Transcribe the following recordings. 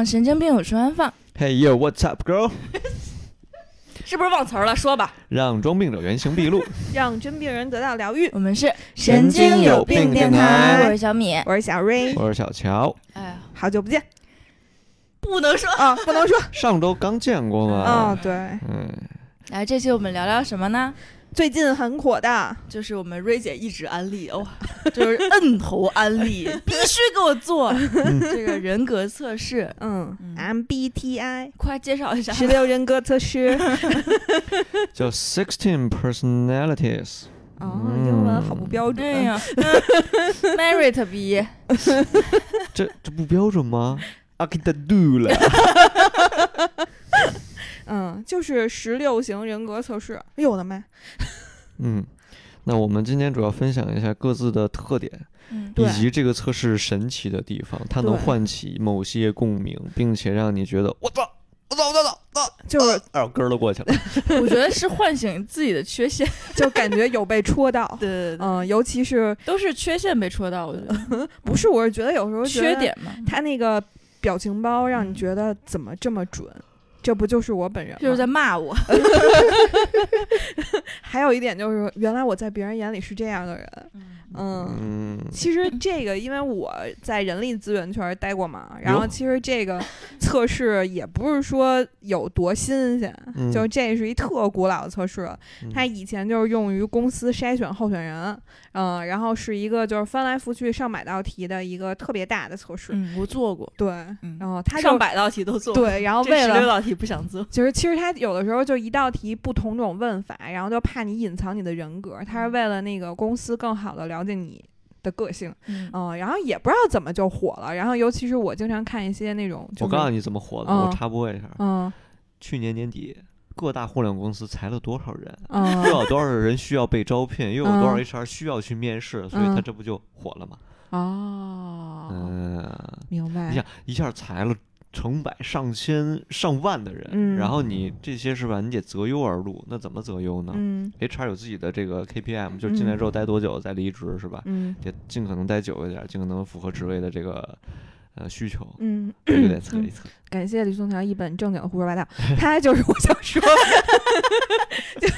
让神经病有处安放。Hey yo, what's up, girl？是不是忘词儿了？说吧。让装病者原形毕露。让真病人得到疗愈。我们是神经有病电台我是小米。我是小瑞，我是小乔，哎呀，好久不见不能说。啊，不能说 上周刚见过嘛。啊，对，嗯，来，这期我们聊聊什么呢？最近很火的，就是我们瑞姐一直安利哦，就是摁头安利，必须给我做这个人格测试。嗯嗯，MBTI 快介绍一下。十六人格测试，叫 Sixteen Personalities。哦，嗯英文好不标准。哎呀，Merit 毕业，这这不标准吗？阿基达杜了。嗯，就是十六型人格测试。哎呦我的妈！嗯，那我们今天主要分享一下各自的特点，嗯，以及这个测试神奇的地方，它能唤起某些共鸣，并且让你觉得我操，我操，我操，我操，就是耳根儿都过去了。我觉得是唤醒自己的缺陷。就感觉有被戳到。对对对，嗯，尤其是都是缺陷被戳到，我觉得 不是，我是觉得有时候缺点嘛，他那个表情包让你嗯觉得怎么这么准？这不就是我本人吗？就是在骂我。还有一点就是，原来我在别人眼里是这样的人。嗯，嗯，其实 这个，因为我在人力资源圈儿待过嘛，然后其实这个测试也不是说有多新鲜，嗯就这是一特古老的测试它以前就是用于公司筛选候选人，嗯、然后是一个就是翻来覆去上百道题的一个特别大的测试。嗯，我做过，对，嗯然后它就上百道题都做过。对，然后为了题不想做。就是其实他有的时候就一道题不同种问法，然后就怕你隐藏你的人格，他是为了那个公司更好的了解你的个性，嗯。嗯，然后也不知道怎么就火了，然后尤其是我经常看一些那种，就是、我告诉你怎么火的，嗯我插播一下，嗯。去年年底各大互联网公司裁了多少人，嗯又有多少人需要被招聘，又有多少嗯。HR 需要去面试，所以嗯。他这不就火了吗？哦，嗯，明白。你，想一下裁了成百上千上万的人，嗯。然后你这些是吧？你得择优而录，那怎么择优呢、嗯。H r 有自己的这个 KPM，就是进来之后待多久再离职是吧？嗯。得尽可能待久一点，尽可能符合职位的这个呃需求，嗯，测一测。感谢李松桥一本正经的胡说八道，他就是我想说，就是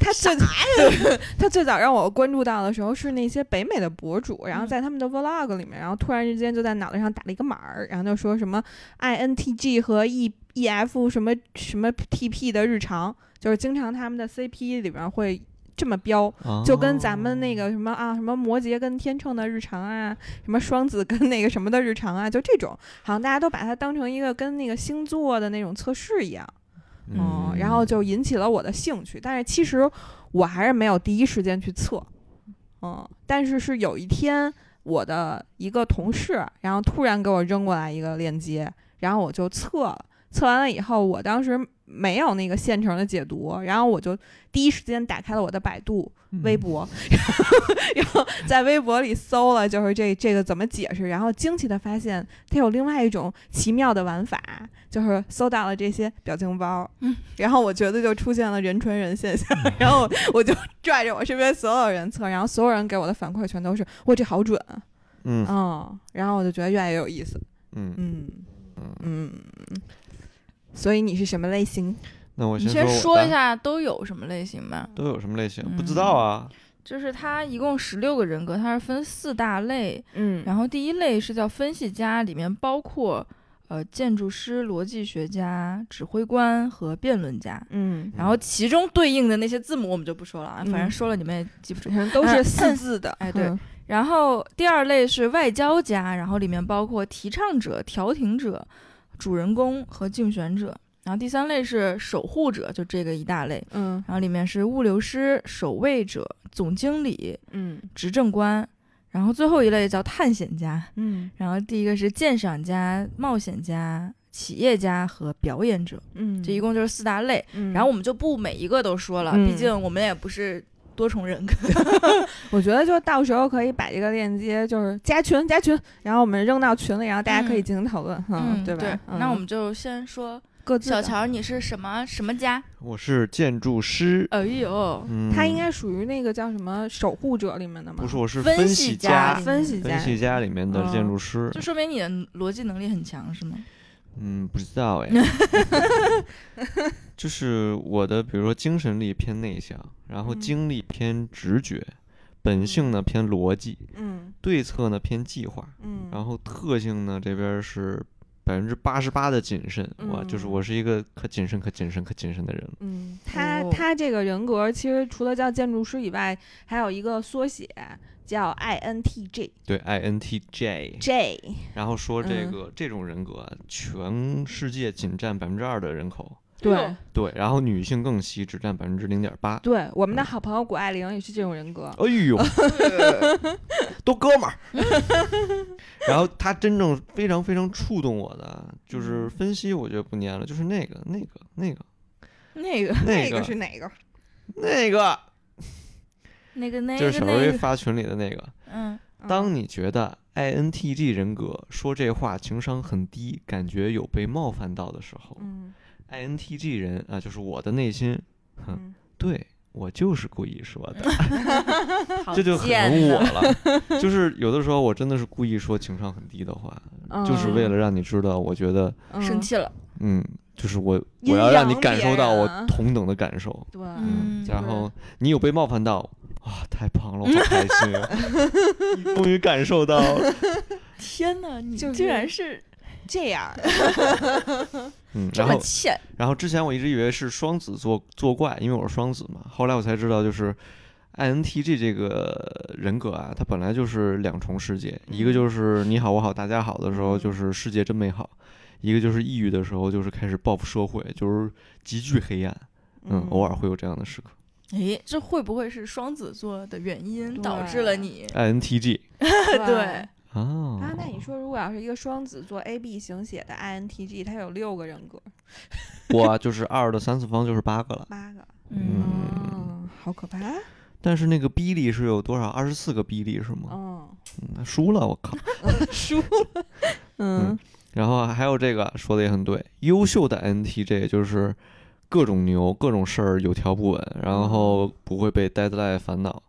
他最对他最早让我关注到的时候是那些北美的博主，然后在他们的 vlog 里面，然后突然之间就在脑袋上打了一个码儿，然后就说什么 INTG 和 E EF 什么什么 TP 的日常，就是经常他们的 CP 里边会。这么标，就跟咱们那个什么啊，什么摩羯跟天秤的日常啊，什么双子跟那个什么的日常啊，就这种，好像大家都把它当成一个跟那个星座的那种测试一样，嗯，然后就引起了我的兴趣。但是其实我还是没有第一时间去测，嗯，但是是有一天我的一个同事，然后突然给我扔过来一个链接，然后我就测了。测完了以后，我当时没有那个现成的解读，然后我就第一时间打开了我的百度、嗯。微博，然后在微博里搜了，就是这这个怎么解释，然后惊奇的发现它有另外一种奇妙的玩法，就是搜到了这些表情包，嗯，然后我觉得就出现了人传人现象，然后我就拽着我身边所有人测，然后所有人给我的反馈全都是哇这好准啊，嗯。嗯，然后我就觉得越来越有意思，嗯。嗯嗯，嗯，所以你是什么类型？那我你先我先说一下都有什么类型吧。都有什么类型？嗯不知道啊。就是它一共十六个人格，它是分四大类。嗯然后第一类是叫分析家，里面包括呃建筑师、逻辑学家、指挥官和辩论家。嗯，然后其中对应的那些字母我们就不说了啊，嗯反正说了你们也记不住。都是四字的，哎对嗯然后第二类是外交家，然后里面包括提倡者、调停者、主人公和竞选者。然后第三类是守护者，就这个一大类。嗯然后里面是物流师、守卫者、总经理、嗯执政官。然后最后一类叫探险家。嗯然后第一个是鉴赏家、冒险家、企业家和表演者，嗯，这一共就是四大类。嗯，然后我们就不每一个都说了，嗯毕竟我们也不是多重人格。我觉得就到时候可以把这个链接就是加群加群，然后我们扔到群里，然后大家可以嗯进行讨论，嗯，对吧？嗯那我们就先说各自小乔，你是什么什么家？我是建筑师，哎呦，嗯，他应该属于那个叫什么守护者里面的吗？不是，我是分析析家家，分析家分析家里面的嗯建筑师就，说明你的逻辑能力很强，是吗？嗯，不知道哎，就是我的，比如说精神力偏内向，然后嗯。精力偏直觉，本性呢偏逻辑，嗯。对策呢偏计划，嗯，然后特性呢这边是百分之八十八的谨慎，哇，就是嗯。我是一个可谨慎、可谨慎、可谨慎的人。嗯，他哦。他这个人格其实除了叫建筑师以外，还有一个缩写叫 INTJ。对，INTJ，J，然后说这嗯。个、这种人格啊，全世界仅占百分之二的人口，对对，然后女性更稀，只占百分之零点八。对，我们的好朋友谷爱凌也是这种人格。哎呦，都哥们儿。然后他真正非常非常触动我的，就是嗯分析，我觉得不念了，就是那个那个那个那个那个个是哪个？那个，那个那个就是小薇个那个，发群里的那个。嗯，当你觉得 INTG 人格说这话情商很低，感觉有被冒犯到的时候嗯，INTJ 人啊，就是我的内心，哼，嗯对我就是故意说的，这就很贱我了。就是有的时候我真的是故意说情商很低的话，就是为了让你知道，我觉得，嗯生。气了，嗯，就是我我要让你感受到我同等的感受，对，嗯然后你有被冒犯到。啊，太棒了，我好开心啊！终于感受到了，天哪，你就竟然是这样。嗯，这然后么欠，然后之前我一直以为是双子作作怪，因为我是双子嘛。后来我才知道，就是 INTJ 这个人格啊，它本来就是两重世界，一个就是你好我好大家好的时候，嗯就是世界真美好；一个就是抑郁的时候，就是开始报复社会，就是极具黑暗。嗯，偶尔会有这样的时刻。诶，这会不会是双子座的原因导致了你？I N T G？对，啊啊，那你说，如果要是一个双子座 A B 型血的 INTG，他有六个人格，我 就是二的三次方就是八个了。八个，嗯嗯，好可怕。但是那个比例是有多少？二十四个比例是吗？嗯，输了，我靠。输了。嗯然后还有这个说的也很对，优秀的 NTJ 就是各种牛，各种事儿有条不紊，然后不会被 deadline 烦恼，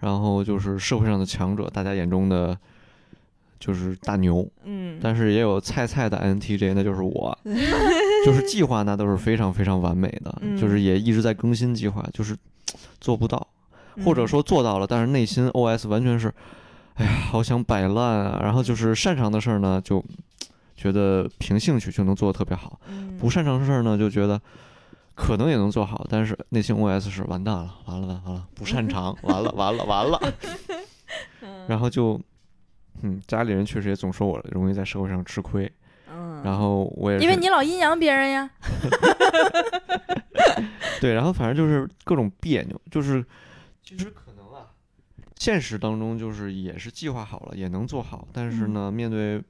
然后就是社会上的强者，大家眼中的就是大牛。嗯，但是也有菜菜的 NTJ，那就是我，就是计划那都是非常非常完美的，嗯就是也一直在更新计划，就是做不到，嗯或者说做到了，但是内心 OS 完全是，哎呀，好想摆烂啊。然后就是擅长的事儿呢，就觉得凭兴趣就能做的特别好；嗯不擅长的事儿呢，就觉得可能也能做好，但是内心 OS 是完蛋了，完了完了完了，不擅长，完了完了完了。嗯然后就，嗯，家里人确实也总说我容易在社会上吃亏，嗯，然后我也因为你老阴阳别人呀。对，然后反正就是各种别扭，就是其实可能啊，现实当中就是也是计划好了，也能做好，但是呢，面对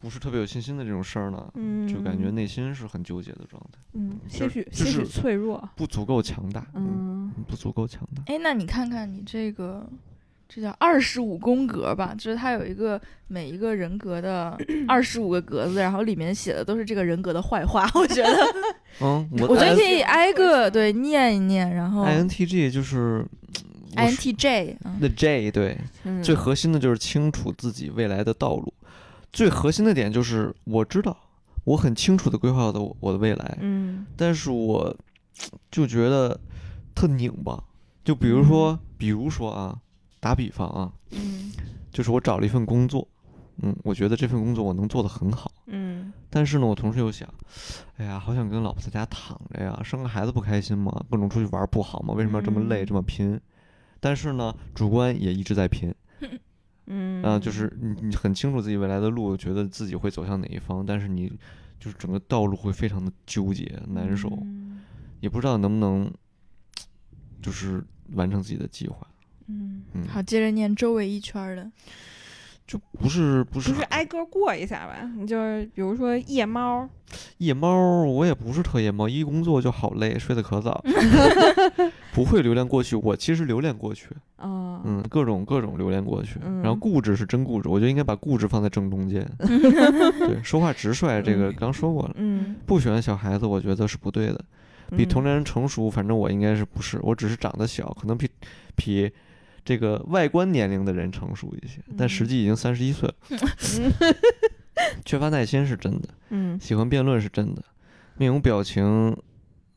不是特别有信心的这种事儿呢，嗯，就感觉内心是很纠结的状态，嗯，些许些许脆弱，不足够强大，嗯不足够强大。哎，那你看看你这个，这叫二十五宫格吧？就是它有一个每一个人格的 二十五个格子，然后里面写的都是这个人格的坏话。我觉得，嗯，我觉得可以挨个对念一念，然后 INTJ 就是 INTJ，嗯 The J 对，嗯，最核心的就是清楚自己未来的道路，最核心的点就是我知道，我很清楚的规划的我的未来，嗯但是我就觉得特拧巴。就比如说，比如说啊，打比方啊，嗯就是我找了一份工作，嗯，我觉得这份工作我能做得很好，嗯但是呢，我同时又想，哎呀，好想跟老婆在家躺着呀，生个孩子不开心吗？各种出去玩不好吗？为什么要这么累、嗯这么拼？但是呢，主观也一直在拼，嗯啊、就是你你很清楚自己未来的路，觉得自己会走向哪一方，但是你就是整个道路会非常的纠结难受，嗯也不知道能不能 就是完成自己的计划。嗯，嗯，好，接着念周围一圈儿的。就不是不是不是挨个过一下吧？你就是比如说夜猫，夜猫，我也不是特夜猫，一工作就好累，睡得可早，不会留恋过去。我其实留恋过去，啊，嗯，各种各种留恋过去。然后嗯固执是真固执，我觉得应该把固执放在正中间。对，说话直率，这个嗯刚说过了。嗯，不喜欢小孩子，我觉得是不对的。比同嗯龄人成熟，反正我应该是不是，我只是长得小，可能比比这个外观年龄的人成熟一些，但实嗯际已经三十一岁了。缺乏耐心是真的，嗯喜欢辩论是真的，面无表情，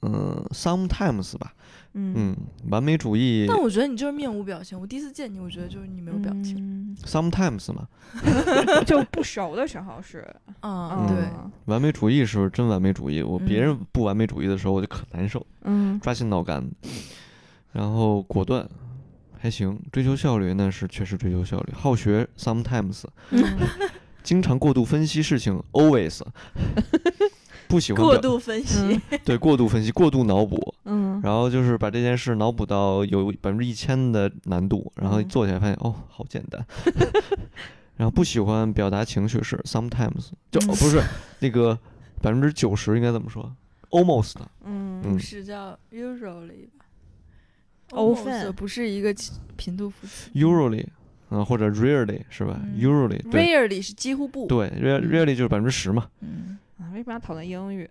嗯，sometimes 吧，嗯嗯，完美主义但我觉得你就是面无表情。我第一次见你，我觉得就是你没有表情。情，sometimes 嘛，嗯 就不熟的时候是，嗯，对，嗯完美主义是真完美主义，我别人嗯不完美主义的时候我就可难受，嗯抓心挠肝的。然后果断还行，追求效率那是确实追求效率，好学 sometimes，嗯。经常过度分析事情 always，不喜欢过度分析。嗯。对过度分析、过度脑补，嗯。然后就是把这件事脑补到有百分之一千的难度，然后嗯。做起来发现哦好简单，然后不喜欢表达情绪是 sometimes，就、不是那个百分之九十应该怎么说？almost，嗯嗯。是叫 usually 吧 Often Almost 不是一个频度符词 usually，啊或者 rarely 是吧、嗯？Usually，rarely 是几乎不。对 rarely 就是百分之十嘛。嗯，啊，为什么要讨论英语？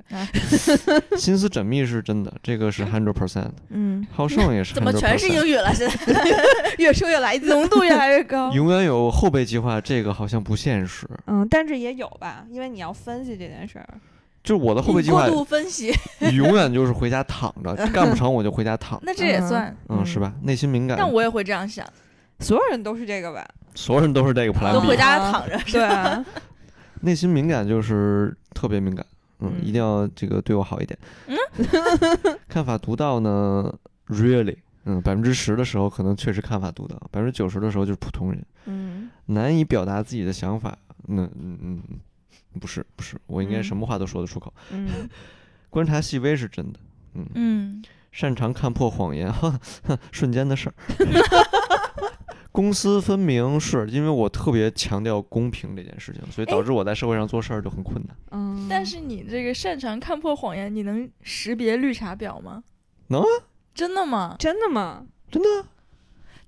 心思缜密是真的，这个是 hundred percent，嗯，好胜也是 怎么全是英语了？现在 越说越来劲。浓度越来越高。永远有后备计划，这个好像不现实。嗯，但是也有吧，因为你要分析这件事儿。就是我的后备计划过度分析，永远就是回家躺着，干不成我就回家躺，那这也算。嗯，是吧？内心敏感，但我也会这样想，所有人都是这个吧？所有人都是这个 plan 都回。家躺着。对啊，内心敏感就是特别敏感，嗯，嗯一定要这个对我好一点。看法独到呢，really，嗯，百分之十的时候可能确实看法独到，百分之九十的时候就是普通人，嗯难以表达自己的想法。那嗯嗯，嗯不是不是，我应该嗯什么话都说得出口。嗯 观察细微是真的，嗯，嗯，擅长看破谎言，哈，瞬间的事儿。公私分明是因为我特别强调公平这件事情，所以导致我在社会上做事儿就很困难。嗯，但是你这个擅长看破谎言，你能识别绿茶婊吗？能啊，真的吗？真的吗？真的，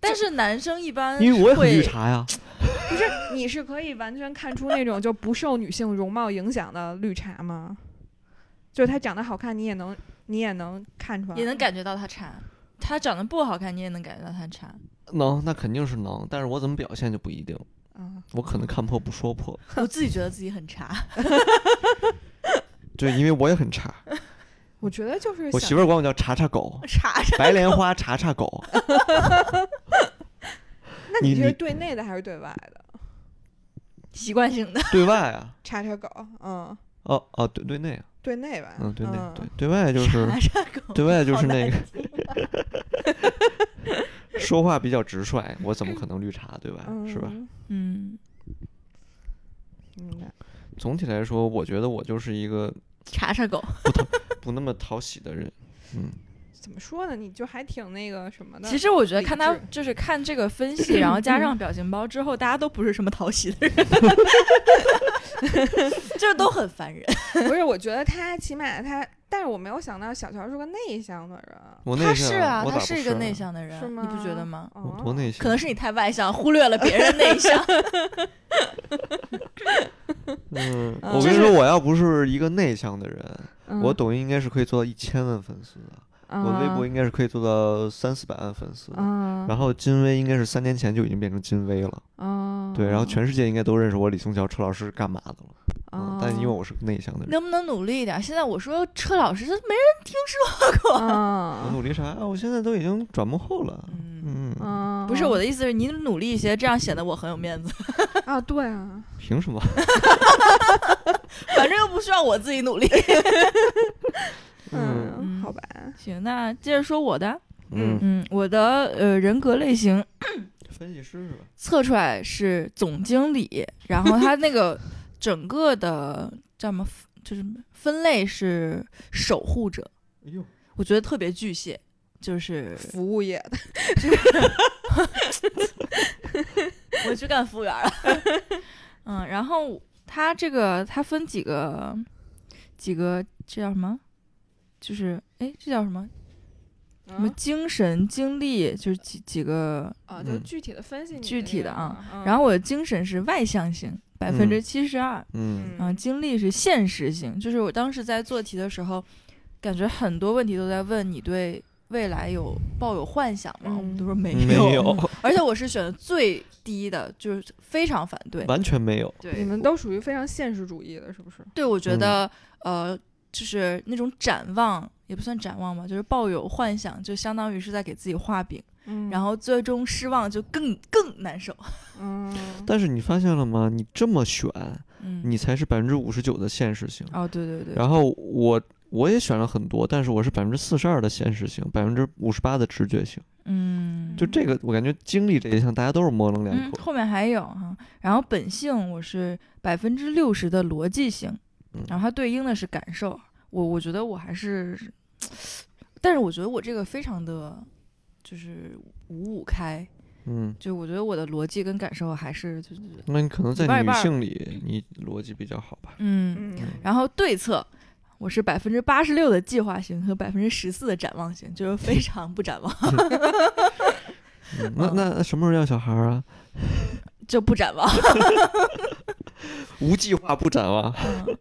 但是男生一般因为我也很绿茶呀。不是，你是可以完全看出那种就不受女性容貌影响的绿茶吗？就是她长得好看，你也能你也能看出来，也能感觉到他茶。他长得不好看，你也能感觉到他茶。能，那肯定是能，但是我怎么表现就不一定。嗯。我可能看破不说破，我自己觉得自己很茶。对，因为我也很茶。我觉得就是我媳妇儿管我叫茶茶狗，茶茶。白莲花茶茶狗。那你是对内的还是对外的？习惯性的，对外啊，叉叉狗，嗯，哦哦，对对内啊，对内吧，嗯，对内嗯对对外就是对外就是那个 说话比较直率，我怎么可能绿茶对吧？是吧？嗯？嗯，明白。总体来说，我觉得我就是一个茶茶狗。不不那么讨喜的人。嗯，怎么说呢？你就还挺那个什么的。其实我觉得看他就是看这个分析，然后加上表情包之后，大家都不是什么讨喜的人，就是都很烦人。不是，我觉得他起码他，但是我没有想到小乔是个内向的人。他我内向，是啊，他是一个啊内向的人，是你不觉得吗？多内向，可能是你太外向，忽略了别人内向。嗯，我跟你说，我要不是一个内向的人，嗯我抖音应该是可以做到一千万粉丝的，我微博应该是可以做到三四百万粉丝。嗯，然后金威应该是三年前就已经变成金威了，嗯，对，然后全世界应该都认识我李松桥车老师是干嘛的了，嗯，但因为我我是个内向的人，能不能努力一点？现在我说车老师，这没人听说过。我啊努力啥呀？我现在都已经转幕后了，嗯，不是我的意思是，你努力一些，这样显得我很有面子。啊，对啊，凭什么？反正又不需要我自己努力。嗯嗯，好吧，行，那接着说我的。嗯，嗯，我的呃人格类型 分析师是吧？测出来是总经理，然后他那个 整个的叫什么，就是分类是守护者，哎呦，我觉得特别巨蟹，就是服务业的，我去干服务员了。嗯，然后他这个他分几个几个，这叫什么？就是哎，这叫什么？什么嗯精神、精力，就是几几个。啊，就嗯具体的分析你具体的啊嗯然后我的精神是外向型，百分之七十二。嗯嗯，精力是现实型，就是我当时在做题的时候，感觉很多问题都在问你对未来有抱有幻想吗？我们嗯都说没没有，而且我是选的最低的，就是非常反对。完全没有。对你，们都属于非常现实主义的，是不是？对我觉嗯得、呃，就是那种展望也不算展望吧，就是抱有幻想，就相当于是在给自己画饼，嗯然后最终失望就更更难受。嗯，但是你发现了吗？你这么选，嗯，你才是百分之五十九的现实性。哦，对对对，然后我我也选了很多，但是我是百分之四十二的现实性，百分之五十八的直觉性。嗯，就这个，我感觉经历这一项，大家都是模棱两嗯，可。后面还有哈，然后本性我是百分之六十的逻辑性，嗯然后它对应的是感受。我我觉得我还是，但是我觉得我这个非常的就是五五开，嗯，就我觉得我的逻辑跟感受还是就是那你可能在女性里，你逻辑比较好吧？嗯，嗯然后对策。我是百分之八十六的计划型和百分之十四的展望型，就是非常不展望，嗯、那那那什么时候要小孩儿啊？就不展望。无计划不展望。嗯，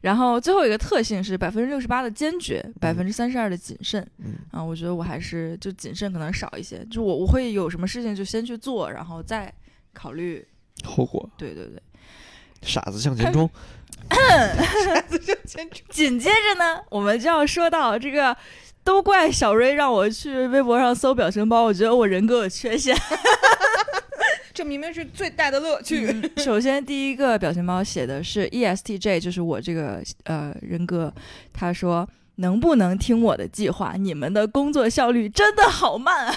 然后最后一个特性是百分之六十八的坚决，百分之三十二的谨慎。嗯啊，我觉得我还是就谨慎可能少一些，就我我会有什么事情就先去做，然后再考虑。后果，对对对。傻子向前冲。紧接着呢，我们就要说到这个。都怪小瑞让我去微博上搜表情包，我觉得我人格有缺陷。这明明是最大的乐趣。嗯 首先，第一个表情包写的是 E ESTJ，就是我这个呃人格。他说：“能不能听我的计划？你们的工作效率真的好慢啊！”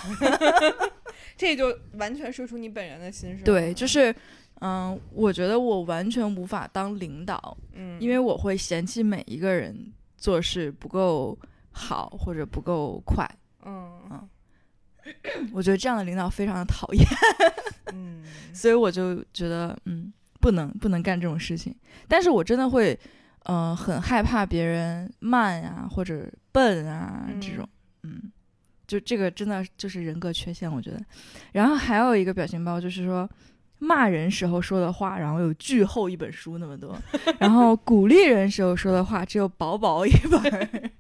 这就完全说出你本人的心声。对，就是，嗯，我觉得我完全无法当领导，嗯，因为我会嫌弃每一个人做事不够好或者不够快。嗯嗯 我觉得这样的领导非常的讨厌，嗯 所以我就觉得，嗯，不能不能干这种事情。但是我真的会，嗯、很害怕别人慢啊或者笨啊这种，嗯，就这个真的就是人格缺陷，我觉得。然后还有一个表情包就是说。骂人时候说的话，然后有巨厚一本书那么多，然后鼓励人时候说的话只有薄薄一本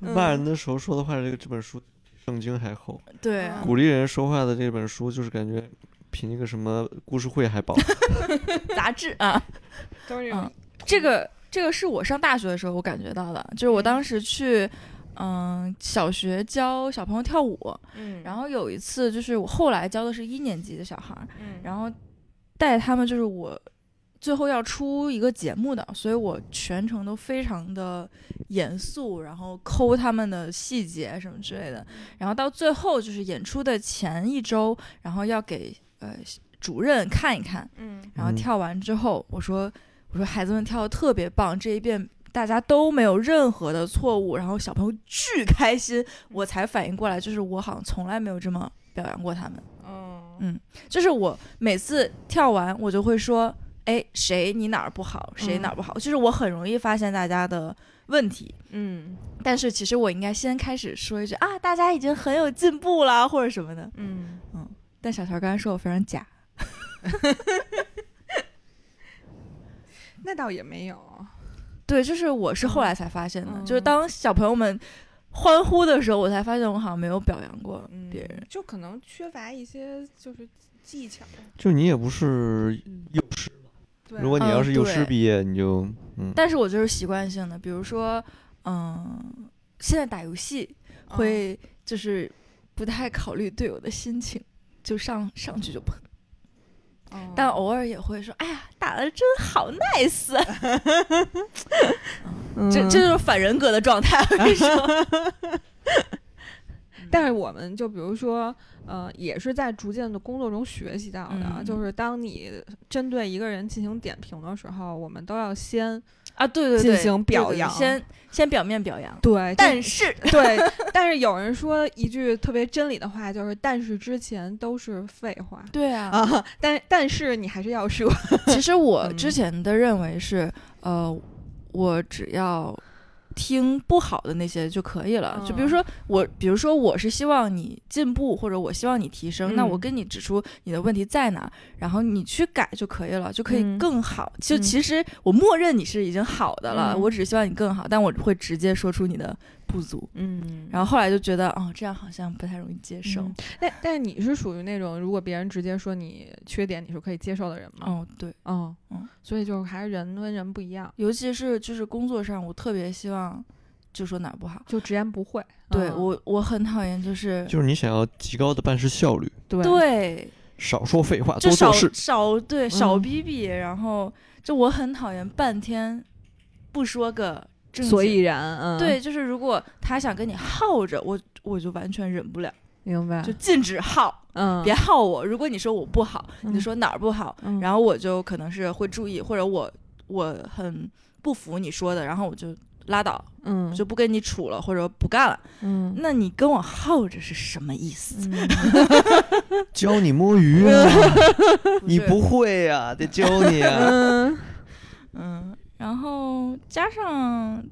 骂人的时候说的话，这个这本书比圣经还厚。对，嗯鼓励人说话的这本书，就是感觉比那个什么故事会还薄。杂志啊，都是这种嗯，这个这个是我上大学的时候我感觉到的，就是我当时去嗯小学教小朋友跳舞，嗯，然后有一次就是我后来教的是一年级的小孩儿，嗯然后带他们就是我最后要出一个节目的，所以我全程都非常的严肃，然后抠他们的细节什么之类的。然后到最后就是演出的前一周，然后要给呃主任看一看，嗯嗯然后跳完之后，我说我说孩子们跳的特别棒，这一遍。大家都没有任何的错误，然后小朋友巨开心，我才反应过来，就是我好像从来没有这么表扬过他们。哦嗯就是我每次跳完，我就会说，哎，谁你哪儿不好，谁哪儿不好，就是我很容易发现大家的问题。嗯但是其实我应该先开始说一句啊，大家已经很有进步了，或者什么的。嗯但小乔刚才说我非常假，那倒也没有。对，就是我是后来才发现的，嗯就是当小朋友们欢呼的时候，我才发现我好像没有表扬过嗯别人。就可能缺乏一些就是技巧。就你也不是幼师，对，如果你要是幼师毕业，你就嗯，但是我就是习惯性的，比如说，嗯，现在打游戏会就是不太考虑队友的心情，就上上去就喷，哦，但偶尔也会说，哎呀，打的真好，nice，嗯这这就是反人格的状态，我跟你说，但是我们就比如说，呃，也是在逐渐的工作中学习到的，嗯就是当你针对一个人进行点评的时候，我们都要先啊，对对对，进行表对对扬先先表面表扬，对，但是 对，但是有人说一句特别真理的话，就是但是之前都是废话对啊，啊，但但是你还是要说，其实我 嗯。之前的认为是，呃，我只要听不好的那些就可以了。就比如嗯说我，比如说我是希望你进步，或者我希望你提升，那我嗯跟你指出你的问题在哪，然后你去改就可以了，就可以嗯。更好。就嗯。其实我默认你是已经好的了，嗯。我只是希望你更好，但我会直接说出你的不足。嗯，然后后来就觉得，哦，这样好像不太容易接受。嗯但但你是属于那种如果别人直接说你缺点，你是可以接受的人吗？哦，对，哦，嗯，所以就是还是人跟人不一样，尤其是就是工作上，我特别希望就说哪儿不好。就直言不讳。嗯对我，我很讨厌就是就是你想要极高的办事效率，对对，少说废话，就少多做事。少对少嗯逼逼，然后就我很讨厌半天不说个正所以然，嗯，对，，就是如果他想跟你耗着，我我就完全忍不了，明白，就禁止耗，嗯，别耗我。如果你说我不好，你说哪儿不好，嗯，然后我就可能是会注意，或者我我很不服你说的，然后我就拉倒，嗯，就不跟你处了，或者不干了。嗯。那你跟我耗着是什么意思？嗯 教你摸鱼 啊，你不会呀、得教你啊。嗯。嗯，然后加上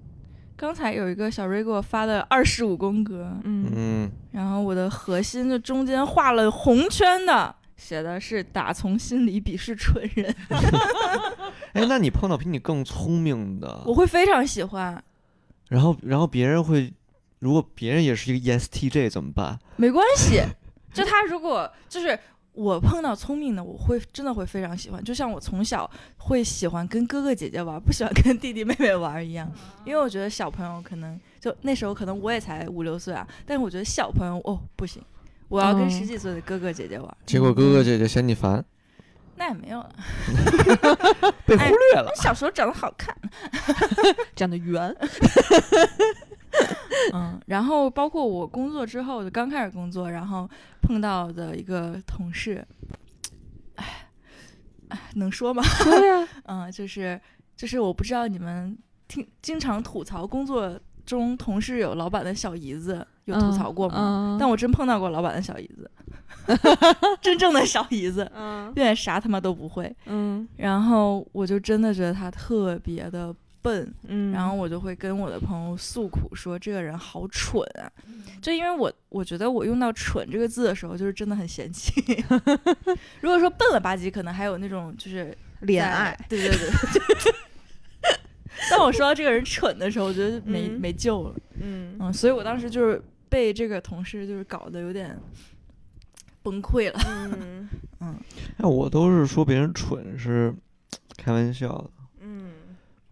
刚才有一个小瑞给我发的二十五宫格，嗯嗯，然后我的核心就中间画了红圈的，写的是打从心里鄙视蠢人 哎，那你碰到比你更聪明的，我会非常喜欢。然后然后别人会，如果别人也是一个 E ESTJ 怎么办？没关系，就他如果就是我碰到聪明的，我会真的会非常喜欢。就像我从小会喜欢跟哥哥姐姐玩，不喜欢跟弟弟妹妹玩一样。因为我觉得小朋友可能就那时候可能我也才五六岁啊，但是我觉得小朋友哦不行，我要跟嗯十几岁的哥哥姐姐玩。结果哥哥姐姐嫌你烦，那也没有了，被忽略了。小时候长得好看。长得圆，嗯，然后包括我工作之后，就刚开始工作，然后碰到的一个同事，哎，哎，能说吗？对呀，嗯，就是就是我不知道你们听经常吐槽工作中同事有老板的小姨子，有吐槽过吗？嗯，但我真碰到过老板的小姨子，真正的小姨子，嗯对，啥他妈都不会。嗯然后我就真的觉得他特别的笨，嗯，然后我就会跟我的朋友诉苦说这个人好蠢啊，就因为我我觉得我用到“蠢”这个字的时候，就是真的很嫌弃。如果说笨了吧唧，可能还有那种就是在恋爱，，对对对。当我说到这个人蠢的时候，我觉得没、嗯。没救了，嗯。嗯，所以我当时就是被这个同事就是搞得有点崩溃了，嗯。嗯，哎，我都是说别人蠢是开玩笑的，嗯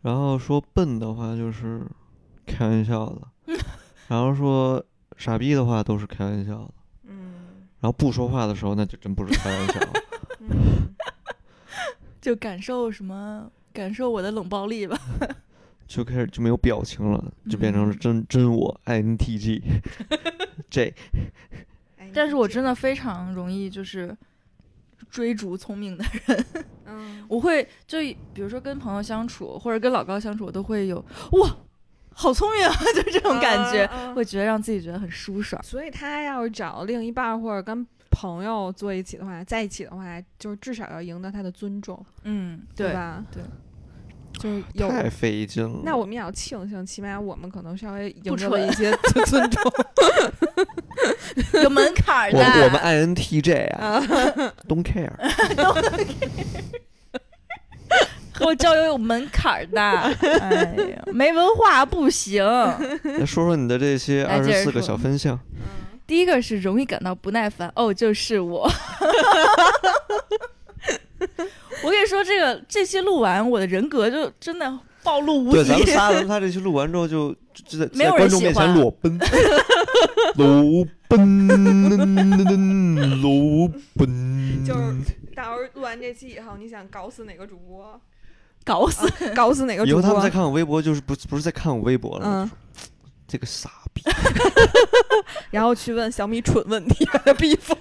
然后说笨的话就是开玩笑的，然后说傻逼的话都是开玩笑的，嗯然后不说话的时候那就真不是开玩笑。嗯，就感受什么感受我的冷暴力吧。就开始就没有表情了，就变成了嗯真真我 INTG J。哎但是我真的非常容易就是追逐聪明的人，嗯。我会就比如说跟朋友相处或者跟老高相处，我都会有哇，好聪明啊，就这种感觉，会觉得让自己觉得很舒爽。所以他要是找另一半儿或者跟朋友坐一起的话，在一起的话，就是至少要赢得他的尊重，嗯，对，对吧？对，就是有。太费劲了。那我们也要庆幸，起码我们可能稍微赢得了一些尊重。有门槛儿的。我我们 INTJ 啊，Don't care。和我交友有门槛儿的，哎呀，没文化不行。来说说你的这些二十四个说小分项。第一个是容易感到不耐烦，哦，就是我。我跟你说，这个这期录完，我的人格就真的暴露无对，遗。咱们 仨，咱们仨这期录完之后就就在在观众面前裸奔，裸奔，裸奔。就是到时候录完这期以后，你想搞死哪个主播？搞死！搞死哪个主播？以后他们再看我微博，就是不不是在看我微博了，嗯这个傻逼。然后去问小米蠢问题，把他逼疯。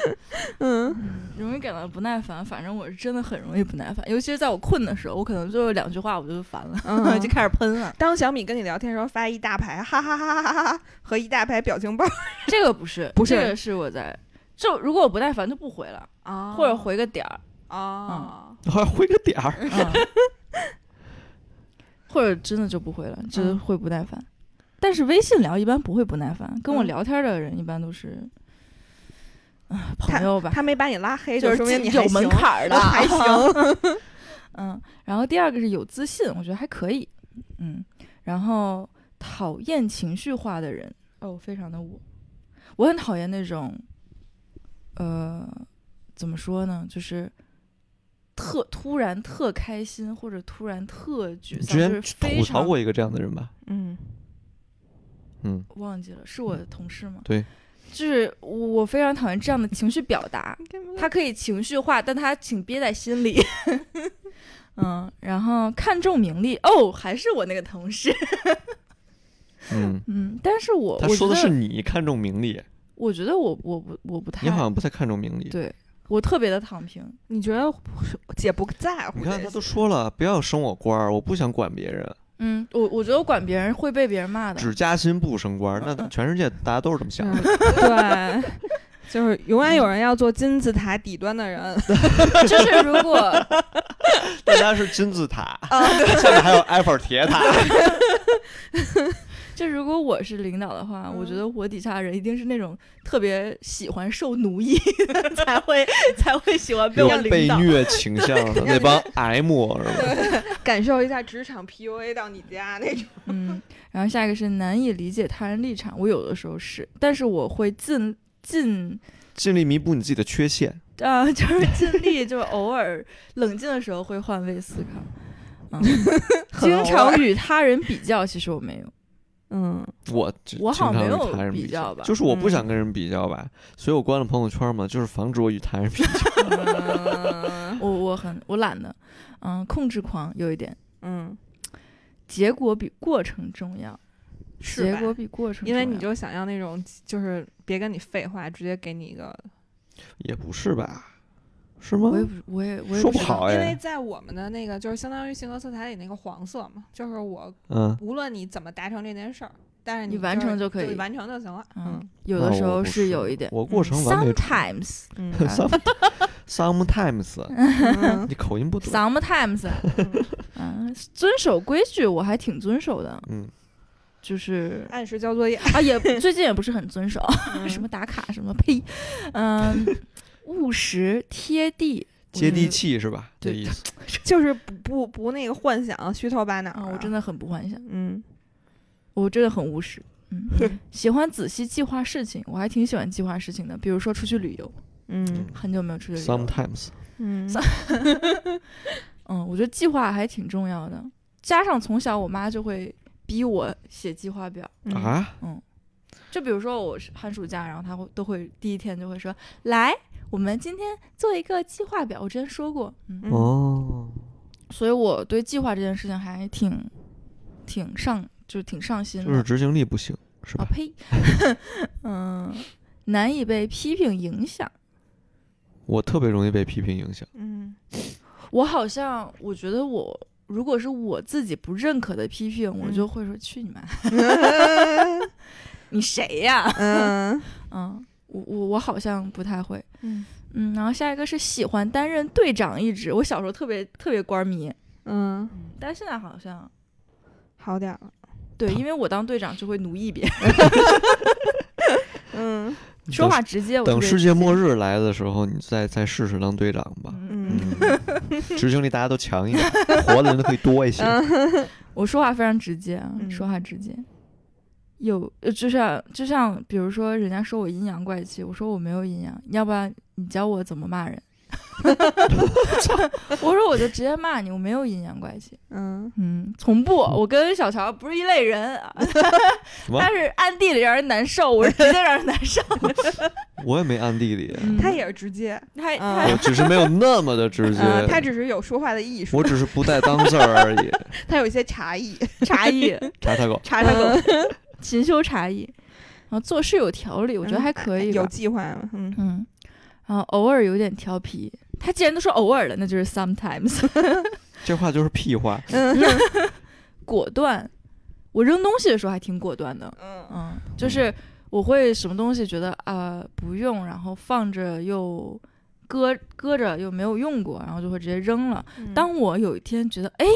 嗯。容易感到不耐烦，反正我是真的很容易不耐烦，尤其是在我困的时候，我可能就两句话我就烦了，嗯。就开始喷了。当小米跟你聊天的时候发一大排哈哈哈哈哈哈和一大排表情包。这个不是，不是。这个是我在，就如果我不耐烦就不回了，啊或者回个点儿，啊，还回个点儿，嗯，或者真的就不回了，就是嗯会不耐烦。但是微信聊一般不会不耐烦，跟我嗯。聊天的人一般都是，朋友吧，他没把你拉黑，就是说明你有门槛儿的，还行。嗯，然后第二个是有自信，我觉得还可以，嗯，然后讨厌情绪化的人，哦，非常的我，我很讨厌那种，呃，怎么说呢，就是特突然特开心或者突然特沮丧，你之前就是非吐槽常过一个这样的人吧？嗯嗯，忘记了是我的同事吗？对，就是我非常讨厌这样的情绪表达，他可以情绪化，但他请憋在心里。嗯，然后看重名利哦，还是我那个同事。嗯，嗯，但是我他说的是你看重名利，我觉得我我不我不太你好像不太看重名利。对我特别的躺平。你觉得姐不在乎？你看他都说了，不要升我官儿，我不想管别人，嗯，我我觉得我管别人会被别人骂的。只加薪不升官，那嗯全世界大家都是这么想嗯的。对，就是永远有人要做金字塔底端的人。就是如果大家是金字塔，啊下面还有埃菲尔铁塔。就如果我是领导的话，我觉嗯得我底下的人一定是那种特别喜欢受奴役，才会才会喜欢被我领导。被虐倾向的那帮 M 是吧？感受一下职场 PUA 到你家那种。嗯，然后下一个是难以理解他人立场，我有的时候是，但是我会尽尽尽力弥补你自己的缺陷。啊、就是尽力，就是偶尔冷静的时候会换位思考。嗯，经常与他人比较，其实我没有。嗯，我我好像没有比较吧就是我不嗯想跟人比较吧，所以我关了朋友圈嘛，就是防止我与他人比较。嗯 我我很我懒得，嗯，控制狂有一点，嗯，结果比过程重要，结是结果比过程重要，因为你就想要那种，就是别跟你废话，直接给你一个。也不是吧？是吗我？也不我也我也知道说不好因为哎。在我们的那个就是相当于性格色彩里那个黄色嘛，就是我嗯，无论你怎么达成这件事儿，但是你完就是成就可以完成就行了。嗯嗯，有的时候是有一点我过程完美。sometimes 嗯 Sometimes，嗯你口音不对。sometimes，嗯，遵守规矩我还挺遵守的，嗯，就是按时交作业，啊也最近也不是很遵守，嗯什么打卡什么呸，嗯，务实贴地，接地气是吧？这对意思。就是不不不那个幻想，虚头巴脑啊，我真的很不幻想，嗯我真的很务实。嗯，喜欢仔细计划事情，我还挺喜欢计划事情的。比如说出去旅游，嗯很久没有出去旅游。Sometimes，嗯 嗯，我觉得计划还挺重要的。加上从小我妈就会逼我写计划表，嗯啊，就比如说我是寒暑假，然后她会都会第一天就会说，来，我们今天做一个计划表。我之前说过，嗯，嗯哦，所以我对计划这件事情还挺挺上，就是挺上心的。就是执行力不行是吧？啊呸，嗯，难以被批评影响。我特别容易被批评影响。嗯我好像我觉得我如果是我自己不认可的批评，我就会说去你妈，你谁呀？嗯嗯，我我我好像不太会。嗯嗯，然后下一个是喜欢担任队长一职。我小时候特别特别官迷，嗯，但现在好像好点儿了。对，因为我当队长就会奴役别人，嗯说话直接。等世界末，日来的时候，你再再试试当队长吧。嗯，嗯执行力大家都强一点，活的人都可以多一些。我说话非常直接说话直接。有，呃就像就像比如说，人家说我阴阳怪气，我说我没有阴阳，要不然你教我怎么骂人。我说我就直接骂你，我没有阴阳怪气。嗯嗯，从不，我跟小乔不是一类人啊。什么他是暗地里让人难受，我是直接让人难受。我也没暗地里，嗯他也是直接，他只是没有那么的直接。呃，他只是有说话的艺术，我只是不带脏字儿而已。他有一些茶艺。茶艺，茶茶狗，茶茶狗，勤修茶艺，然后做事有条理，我觉得还可以吧。有计划嘛，嗯嗯，然后偶尔有点调皮。他既然都说偶尔了，那就是 sometimes。这话就是屁话。嗯 果断，我扔东西的时候还挺果断的。嗯嗯，就是我会什么东西觉得啊、不用，然后放着又搁搁着又没有用过，然后就会直接扔了。嗯当我有一天觉得哎，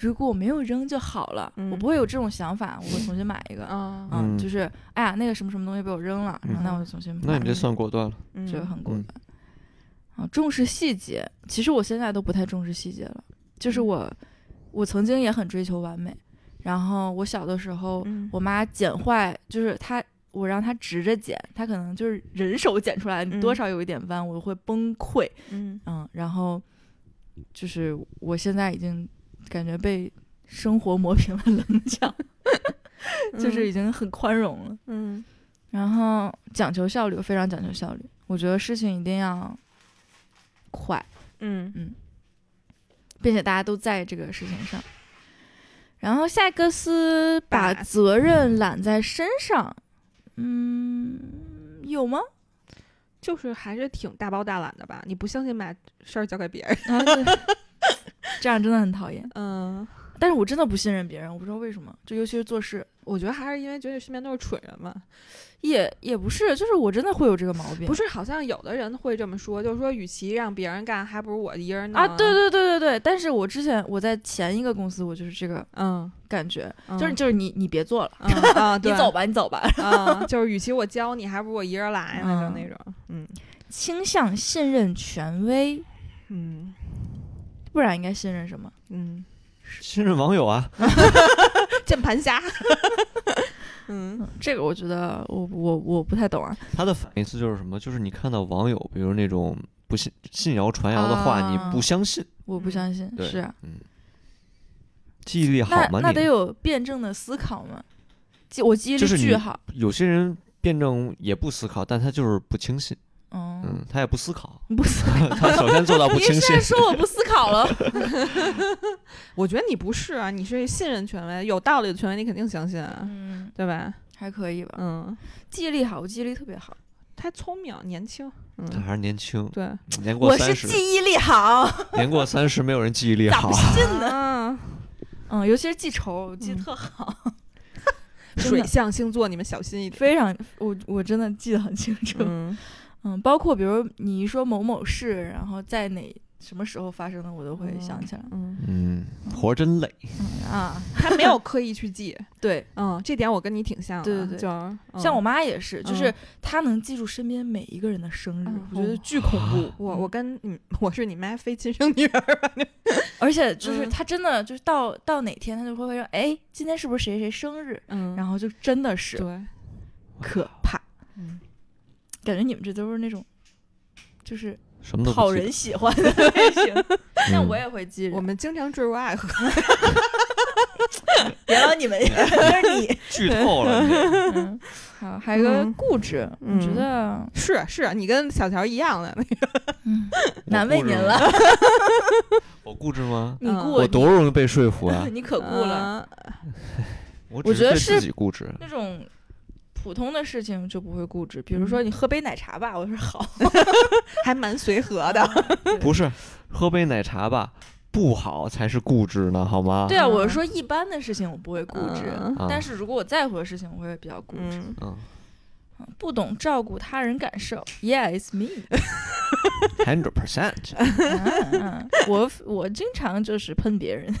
如果我没有扔就好了，嗯我不会有这种想法，我会重新买一个。啊，嗯，嗯就是哎呀，那个什么什么东西被我扔了，然后那嗯我就重新买。那你这算果断了。嗯这个很果嗯断。啊，重视细节，其实我现在都不太重视细节了。就是嗯我，我曾经也很追求完美，然后我小的时候，嗯我妈剪坏，就是她，我让她直着剪，她可能就是人手剪出来，嗯多少有一点弯，我会崩溃。嗯嗯，然后就是我现在已经感觉被生活磨平了棱角，就是已经很宽容了。嗯然后讲求效率，我非常讲求效率。我觉得事情一定要快，嗯嗯并且大家都在这个事情上。然后夏克斯把把责任揽在身上，嗯，有吗？就是还是挺大包大揽的吧？你不相信把事儿交给别人？这样真的很讨厌。嗯，但是我真的不信任别人，我不知道为什么，就尤其是做事，我觉得还是因为觉得身边都是蠢人嘛。也也不是，就是我真的会有这个毛病。不是，好像有的人会这么说，就是说，与其让别人干，还不如我一人弄啊，对，对对对对。但是我之前我在前一个公司，我就是这个嗯，感觉，嗯就是就是你你别做了，嗯啊，你走吧，你走吧。啊，就是与其我教你，还不如我一人来那种嗯那种，嗯倾向信任权威，嗯不然应该信任什么？嗯，信任网友啊，键盘侠，嗯。嗯，这个我觉得我我我不太懂啊。他的反义词就是什么？就是你看到网友，比如那种不信信谣传谣的话，啊。你不相信，我不嗯相信，是啊，嗯，记忆力好吗？那那得有辩证的思考嘛。记我记忆力就是你巨好，有些人辩证也不思考，但他就是不清醒，嗯，嗯，他也不思考，不思考。他首先做到不你清醒是在。说我不思考了？我觉得你不是啊，你是信任权威，有道理的权威你肯定相信啊，嗯，对吧？还可以吧。嗯，记忆力好，我记忆力特别好。他聪明，年轻，嗯，他还是年轻，对，年过我是，记忆力好，年过三十没有人记忆力好咋不。信呢？嗯，嗯，尤其是记仇，我记得嗯特好，水象星座你们小心一点，非常，我我真的记得很清楚。嗯嗯，包括比如你一说某某事，然后在哪什么时候发生的，我都会想起来。嗯，嗯，活着真累。嗯啊，他没有刻意去记，对，嗯，这点我跟你挺像的，对对对就是像我嗯妈也是，就是嗯她能记住身边每一个人的生日，嗯我觉得哦巨恐怖。我我跟你我是你妈非亲生女儿吧？而且就是嗯她真的就是到到哪天，她就会会说，哎，今天是不是谁谁生日？嗯然后就真的是对，可怕，嗯感觉你们这都是那种就是什么讨人喜欢的类型。但嗯我也会记人，我们经常坠入爱河，别老你们，就是你。剧透了。嗯，好，还有一个嗯固执，我觉嗯得是是，你跟小乔一样的，那个难为您了，我固执吗？嗯你固我多容易被说服啊！你可固了。嗯我我觉得是自己固执。那种普通的事情就不会固执，比如说你喝杯奶茶吧，我说好 还蛮随和的。不是喝杯奶茶吧，不好才是固执呢，好吗？对啊，我嗯是说一般的事情我不会固执，但是如果我在乎的事情，我会比较固执。嗯，嗯不懂照顾他人感受，Yeah, it's me，hundred percent。啊。我我经常就是喷别人。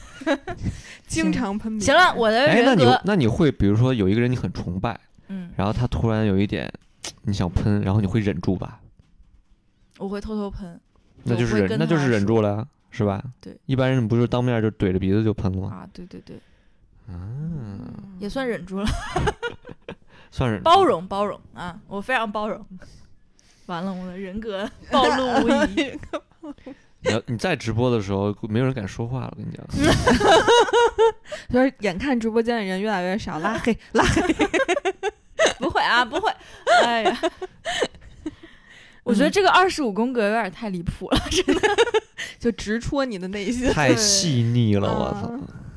经常喷别人行了，我的哎，那你，那你会比如说有一个人你很崇拜，嗯，然后他突然有一点 你想喷，然后你会忍住吧？我会偷偷喷那就是忍，那就是忍住了呀，是吧？对，一般人不是当面就怼着鼻子就喷了吗？啊，对对对，嗯，也算忍住了，算忍包。容包容啊，我非常包容。完了，我的人格暴露无遗。你要你在直播的时候，没有人敢说话了。我跟你讲，就是眼看直播间的人越来越少，拉黑拉黑。不会啊，不会。哎呀，我觉得这个二十五宫格有点太离谱了，真的。就直戳你的内心。太细腻了，我操！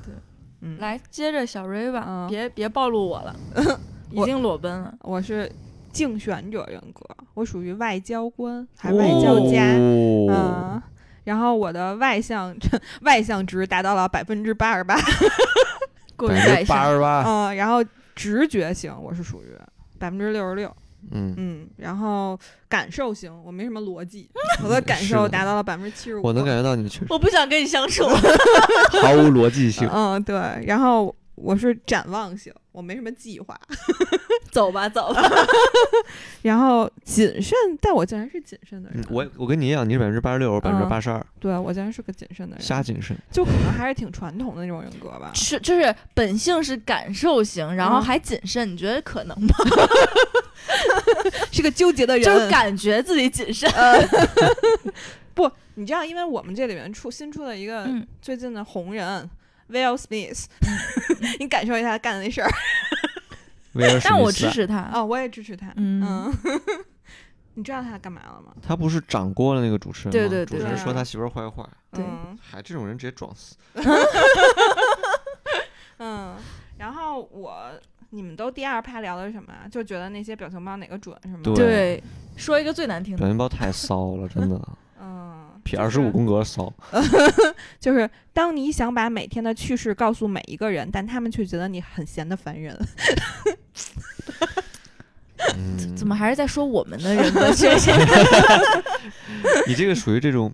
对。嗯，来，接着小瑞吧，嗯别别暴露我了，已经裸奔了。我是竞选者人格，我属于外交官，还外交家。哦。嗯，然后我的外向 外向值达到了百分之八十八，过于百分之八外向，十八，嗯，然后直觉型我是属于百分之六十六，嗯，嗯，然后感受型我没什么逻辑，我的感受达到了百分之七十五，我能感觉到你确实我不想跟你相处。毫无逻辑性。嗯，对，然后我是展望型，我没什么计划。走 吧走吧，然后谨慎，但我竟然是谨慎的人。嗯我我跟你一样，你是百分之八十六，我百分之八十二，对我竟然是个谨慎的人，瞎谨慎。就可能还是挺传统的那种人格吧。是就是本性是感受型，然后嗯还谨慎，你觉得可能吗？是个纠结的人，就是感觉自己谨慎。不，你知道，因为我们这里面出新出了一个嗯，最近的红人 Will Smith，你感受一下他干的那事儿但我支持他。啊，我也支持他。嗯嗯，你知道他干嘛了吗？他不是掌锅了那个主持人吗？对对对主持人说他媳妇儿坏话，对嗯嗨，这种人直接撞死。嗯，然后我你们都第二趴聊的是什么啊？就觉得那些表情包哪个准是吗？对对，说一个最难听的，表情包太骚了，真的，嗯，比就是二十五宫格骚。就是当你想把每天的趣事告诉每一个人，但他们却觉得你很闲的烦人。嗯，怎么还是在说我们的人格缺陷？你这个属于这种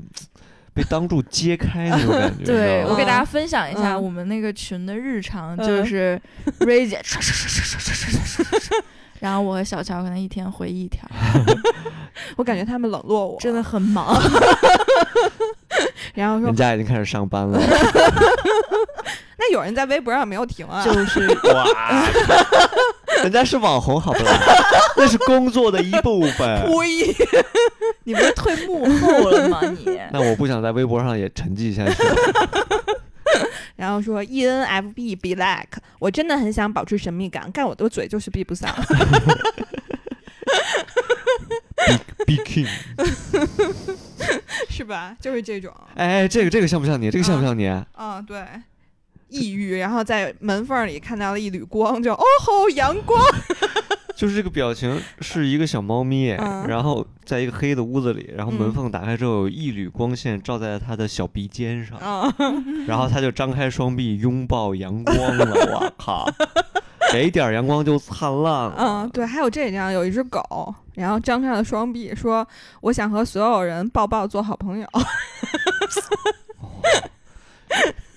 被当众揭开那种感觉。对我给大家分享一下嗯我们那个群的日常，嗯就是瑞姐刷刷刷刷刷刷刷刷刷刷，然后我和小乔可能一天回一条，我感觉他们冷落我，真的。很忙。然后说人，家已经开始上班了。那有人在微博上没有停啊？就是哇，人家是网红，好不啦？那是工作的一部分。呸！你不是退幕后了吗？你那我不想在微博上也沉寂下去。然后说 E ENFP be like，我真的很想保持神秘感，但我的嘴就是闭不上。B King，是吧？就是这种。哎，这个这个像不像你？这个像不像你？嗯，对。抑郁，然后在门缝里看到了一缕光，就哦吼，阳光。就是这个表情是一个小猫咪，嗯然后在一个黑的屋子里，然后门嗯缝打开之后有一缕光线照在它的小鼻尖上，嗯，然后它就张开双臂拥抱阳光了。我靠，给点儿阳光就灿烂了。嗯，对，还有这样，有一只狗，然后张开了双臂，说：“我想和所有人抱抱，做好朋友。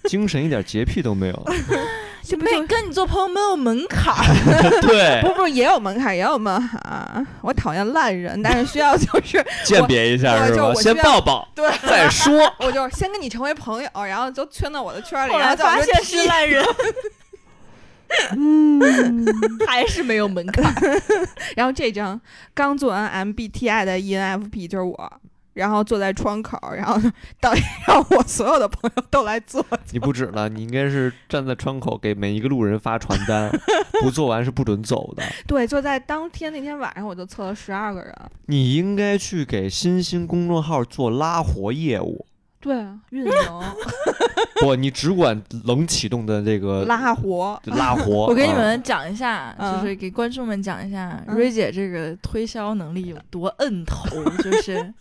精神一点洁癖都没有。就没跟你做朋友没有门槛儿 对不，不也有门槛，也有门槛。我讨厌烂人，但是需要就是，鉴别一下我是吧？先就我需要抱抱，对，再说。我就先跟你成为朋友，然后就圈到我的圈里，后来然后发现是烂人，嗯，还是没有门槛儿。然后这张刚做完 MBTI 的 E ENFP 就是我，然后坐在窗口，然后 导演让我所有的朋友都来做，你不止了，你应该是站在窗口给每一个路人发传单，不做完是不准走的。对，就在当天那天晚上，我就测了十二个人。你应该去给新兴公众号做拉活业务。对啊，运营 不，你只管冷启动的这个拉活，拉活。我给你啊们讲一下，嗯就是给观众们讲一下，嗯瑞姐这个推销能力有多摁头，就是。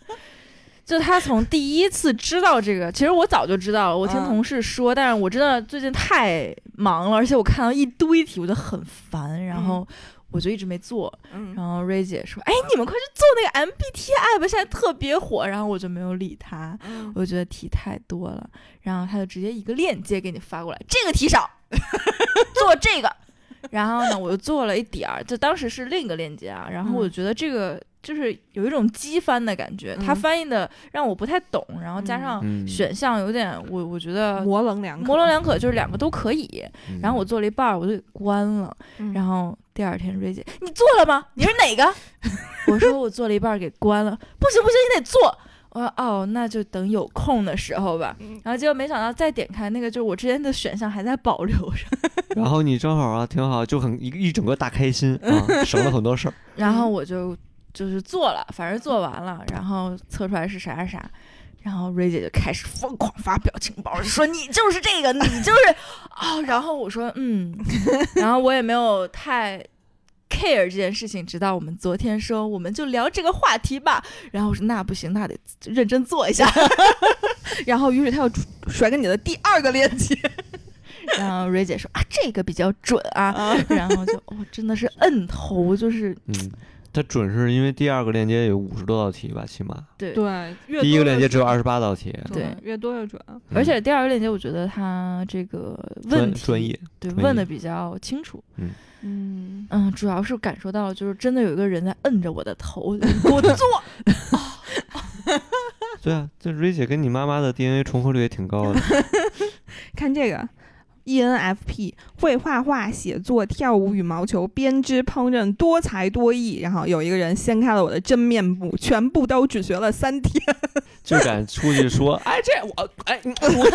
就他从第一次知道这个，其实我早就知道了，我听嗯同事说，但是我真的最近太忙了，而且我看到一堆题，我就很烦，然后我就一直没做。嗯然后瑞姐说：“哎，你们快去做那个 MBTI 吧，现在特别火。”然后我就没有理他，嗯我就觉得题太多了，然后他就直接一个链接给你发过来，这个题少，做这个。然后呢，我又做了一点儿，就当时是另一个链接啊，然后我觉得这个就是有一种机翻的感觉，他嗯翻译的让我不太懂，然后加上嗯，选项有点，我我觉得模棱两可，模棱两可，就是两个都可以。嗯然后我做了一半儿，我就给关了。嗯，然后第二天瑞姐，你做了吗？你是哪个？我说我做了一半儿给关了。不行不行，你得做。我说哦，那就等有空的时候吧。嗯然后结果没想到再点开那个，就是我之前的选项还在保留着。然后你正好啊，挺好，就很一一整个大开心啊，省了很多事儿。然后我就就是做了，反正做完了，然后测出来是啥啥啥。然后瑞姐就开始疯狂发表情包，就说你就是这个，你就是啊、然后我说嗯，然后我也没有太 care 这件事情，直到我们昨天说我们就聊这个话题吧。然后我说那不行，那得认真做一下。然后于是他又甩给你的第二个链接，然后瑞姐说啊这个比较准啊，啊，然后就哦真的是摁头，就是嗯，它准是因为第二个链接有五十多道题吧，起码对对，越第一个链接只有二十八道题，对越多越准。而且第二个链接，我觉得他这个问题专业，对问的比较清楚。嗯，嗯嗯，主要是感受到了，就是真的有一个人在摁着我的头，给我 做。对啊，这瑞姐跟你妈妈的 DNA 重合率也挺高的，看这个。ENFP 会画画、写作、跳舞、羽毛球、编织、烹饪，多才多艺。然后有一个人掀开了我的真面目，全部都只学了三天。就敢出去说，哎，这我哎我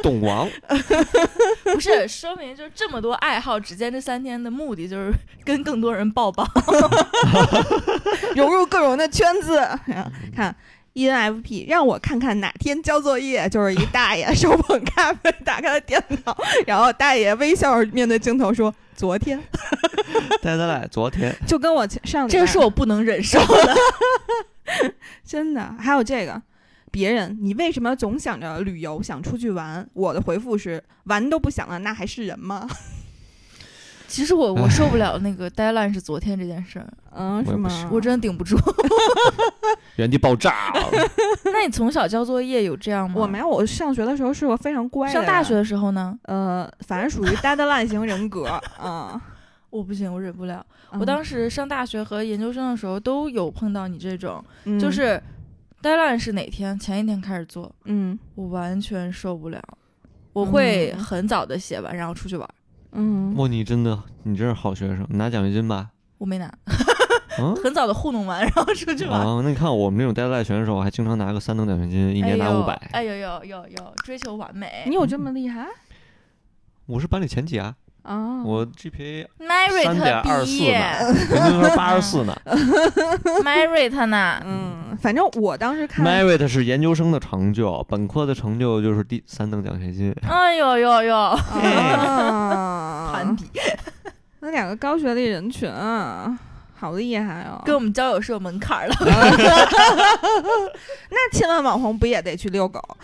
懂，懂王，不是，说明就是这么多爱好，只见这三天的目的就是跟更多人抱抱。融入各种的圈子。看 ENFP，让我看看哪天交作业，就是一大爷手捧咖啡，打开了电脑，然后大爷微笑着面对镜头说：“昨天。带咱俩昨天”就跟我前上这个是我不能忍受的。真的。还有这个。别人，你为什么总想着旅游，想出去玩？我的回复是：玩都不想了，那还是人吗？其实我我受不了那个 deadline 是昨天这件事儿，嗯，是吗我真的顶不住。原地爆炸了。那你从小交作业有这样吗？我没有，我上学的时候是个非常乖的。上大学的时候呢，呃，反正属于 deadline 型人格啊。我不行，我忍不了。我嗯当时上大学和研究生的时候都有碰到你这种，嗯就是 deadline 是哪天，前一天开始做，嗯我完全受不了。我会嗯很早的写完，然后出去玩。嗯，哇，你真的，你真是好学生，你拿奖学金吧？我没拿，嗯。很早的糊弄完，然后出去玩。啊，那你看我们这种 deadline 选手，还经常拿个三等奖学金，一一年拿五百。哎呦呦呦呦，追求完美。你有这么厉害我是班里前几啊，啊？我 GPA 三 Merit 点二四呢，平均分八十四呢。Merit 呢？嗯，反正我当时看 Merit 是研究生的成就，本科的成就就是第三等奖学金。哎呦呦呦，啊，攀比，那两个高学历人群啊，好厉害哦！跟我们交友是有门槛儿的。那千万网红不也得去遛狗？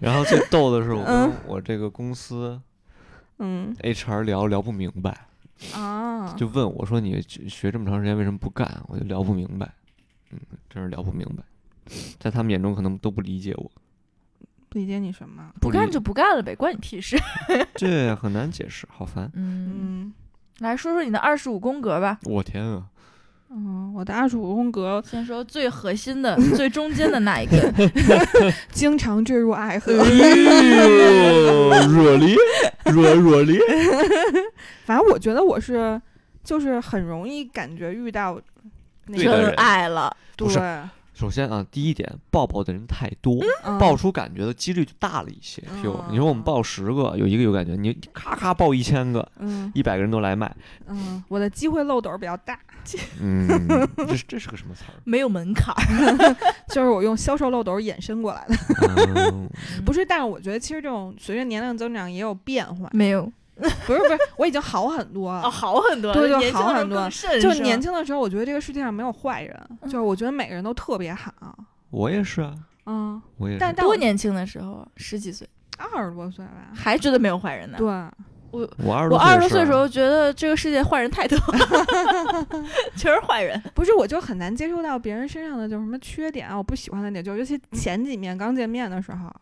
然后最逗的是，我我这个公司嗯。HR 聊聊不明白，啊，就问我说：“你学这么长时间为什么不干？”我就聊不明白，嗯，真是聊不明白，在他们眼中可能都不理解我，不理解你什么？不干就不干了呗，关你屁事。这很难解释，好烦。嗯，嗯来说说你的二十五宫格吧。我天啊！嗯，我的二十五宫格先说最核心的、最中间的那一个。经常坠入爱河，哎呦，热烈，热热烈。反正我觉得我是就是很容易感觉遇到真爱了，对，首先啊，第一点，抱抱的人太多，嗯爆出感觉的几率就大了一些。就嗯你说我们抱十个，有一个有感觉，你咔咔抱一千个，嗯一百个人都来卖，嗯，我的机会漏斗比较大，嗯，这是这是个什么词儿？没有门槛儿。就是我用销售漏斗衍生过来的。嗯 不是，但是我觉得其实这种随着年龄增长也有变化。没有 不是不是，我已经好很多了。哦，好很多，对就好很多就是年轻的时候，我觉得这个世界上没有坏人，就是我觉得每个人都特别好。我也是啊，嗯，我也是。但但多年轻的时候，十几岁二十多岁吧。还觉得没有坏人呢。对，我二十我二十多岁的的时候觉得这个世界坏人太多，全是坏人。不是，我就很难接受到别人身上的就是什么缺点啊，我不喜欢的点，就尤其前几面刚见面的时候。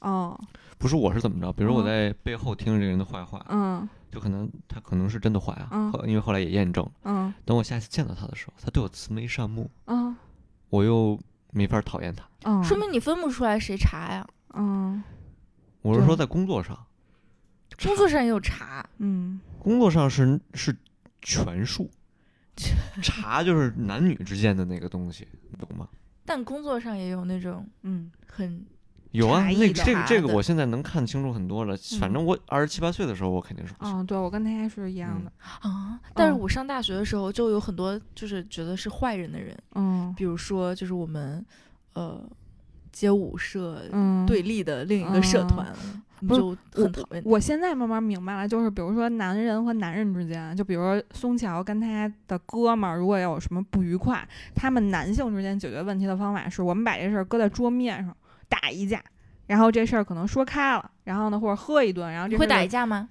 哦，不是我是怎么着？比如我嗯在背后听这个人的坏话，嗯就可能他可能是真的坏啊，嗯后因为后来也验证了。嗯等我下次见到他的时候，他对我慈眉善目，嗯我又没法讨厌他。嗯，说明你分不出来谁查呀？嗯我是说在工作上，工作上也有查，嗯工作上是是权术，茶就是男女之间的那个东西，你懂吗？但工作上也有那种嗯很有啊，那这个这个我现在能看清楚很多了。反正我二十七八岁的时候，我肯定是不行。嗯，对我跟他是一样的。啊。但是嗯我上大学的时候就有很多就是觉得是坏人的人，嗯比如说就是我们呃街舞社嗯，对立的另一个社嗯团，不是就很讨厌。我现在慢慢明白了，就是比如说男人和男人之间，就比如说松桥跟他的哥们儿，如果有什么不愉快，他们男性之间解决问题的方法是我们把这事儿搁在桌面上打一架，然后这事儿可能说开了，然后呢或者喝一顿，然后这你会打一架吗？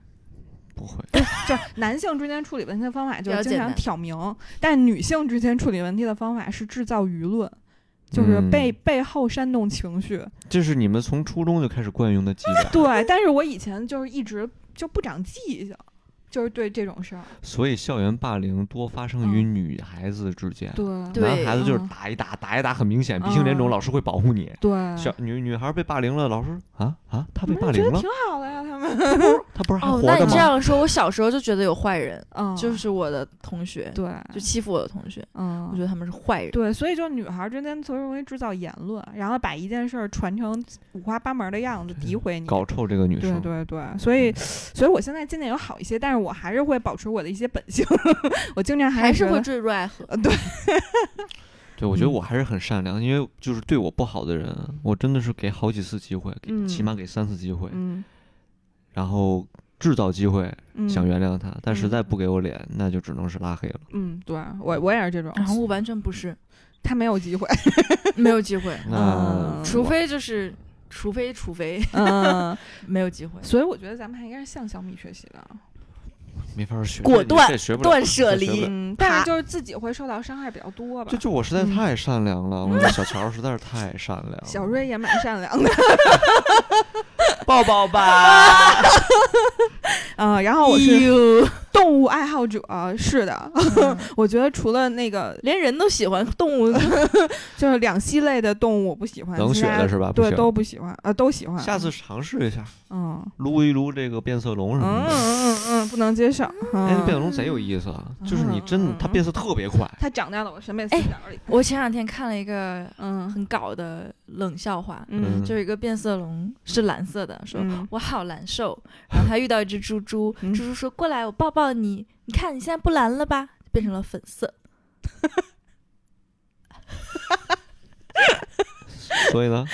不会。就男性之间处理问题的方法就是经常挑明，但女性之间处理问题的方法是制造舆论，就是嗯背、背后煽动情绪。这是你们从初中就开始惯用的伎俩，对，但是我以前就是一直就不长记性，就是对这种事儿。所以校园霸凌多发生于女孩子之间。对对男孩子就是嗯打一打，打一打很明显，鼻青脸肿，嗯老师会保护你。对，小女女孩被霸凌了，老师啊啊，她被霸凌了觉得挺，好的呀，他们。他不是还哦，那你这？样说，我小时候就觉得有坏人，嗯，就是我的同学，对，就欺负我的同学，嗯，我觉得他们是坏人。对，所以就女孩儿之间特别容易制造言论，然后把一件事儿传成五花八门的样子，诋毁你。搞臭这个女对生，对对，所以，所以我现在渐渐有好一些，但是我还是会保持我的一些本性，我经常还是会坠入爱河。呃，对，对，我觉得嗯。我还是很善良，因为就是对我不好的人，我真的是给好几次机会，给嗯。起码给三次机会，嗯。然后制造机会嗯，想原谅他，但实嗯。在不给我脸，那就只能是拉黑了。嗯，对我我也是这种，然后我完全不是，他没有机会，没有机会，那嗯。除非就是，除非除非嗯，没有机会。所以我觉得咱们还应该是向小米学习的，没法学，果断断舍离但是就是自己会受到伤害比较多吧就。就我实在嗯太善良了，我觉得小乔实在是太善良了。小瑞也蛮善良的，抱抱吧，嗯，然后我是哟动物爱好者，是的，嗯 我觉得除了那个连人都喜欢动物，就是两栖类的动物我不喜欢，冷血的是吧？对，都不喜欢，呃，都喜欢。下次尝试一下，嗯撸一撸这个变色龙什嗯么的。嗯嗯嗯，不能接受。哎，嗯那变色龙贼有意思啊！就是你真的，它变色特别快。它长在了我审美死哎角里。我前两天看了一个嗯很搞的冷笑话，嗯就是一个变色龙是蓝色的，说、嗯我好难受。然后他遇到一只猪猪，嗯猪猪说过来，我抱抱你，你看你现在不蓝了吧？变成了粉色。所以呢，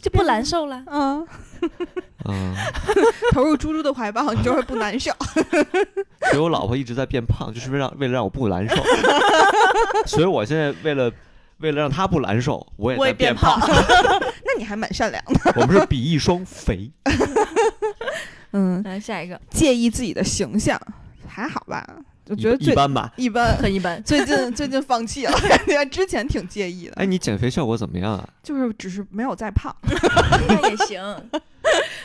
就不难受了。嗯，嗯，投入猪猪的怀抱，你就会不难受。所以我老婆一直在变胖，就是为了为了让我不难受。所以我现在为了为了让他不难受，我也我也在变胖，那你还蛮善良的。我们是比翼双飞。嗯，来下一个，介意自己的形象，还好吧？我觉得一般吧。一般。很一般。最近最近放弃了，感觉之前挺介意的，哎，你减肥效果怎么样啊？就是只是没有再胖。那也行，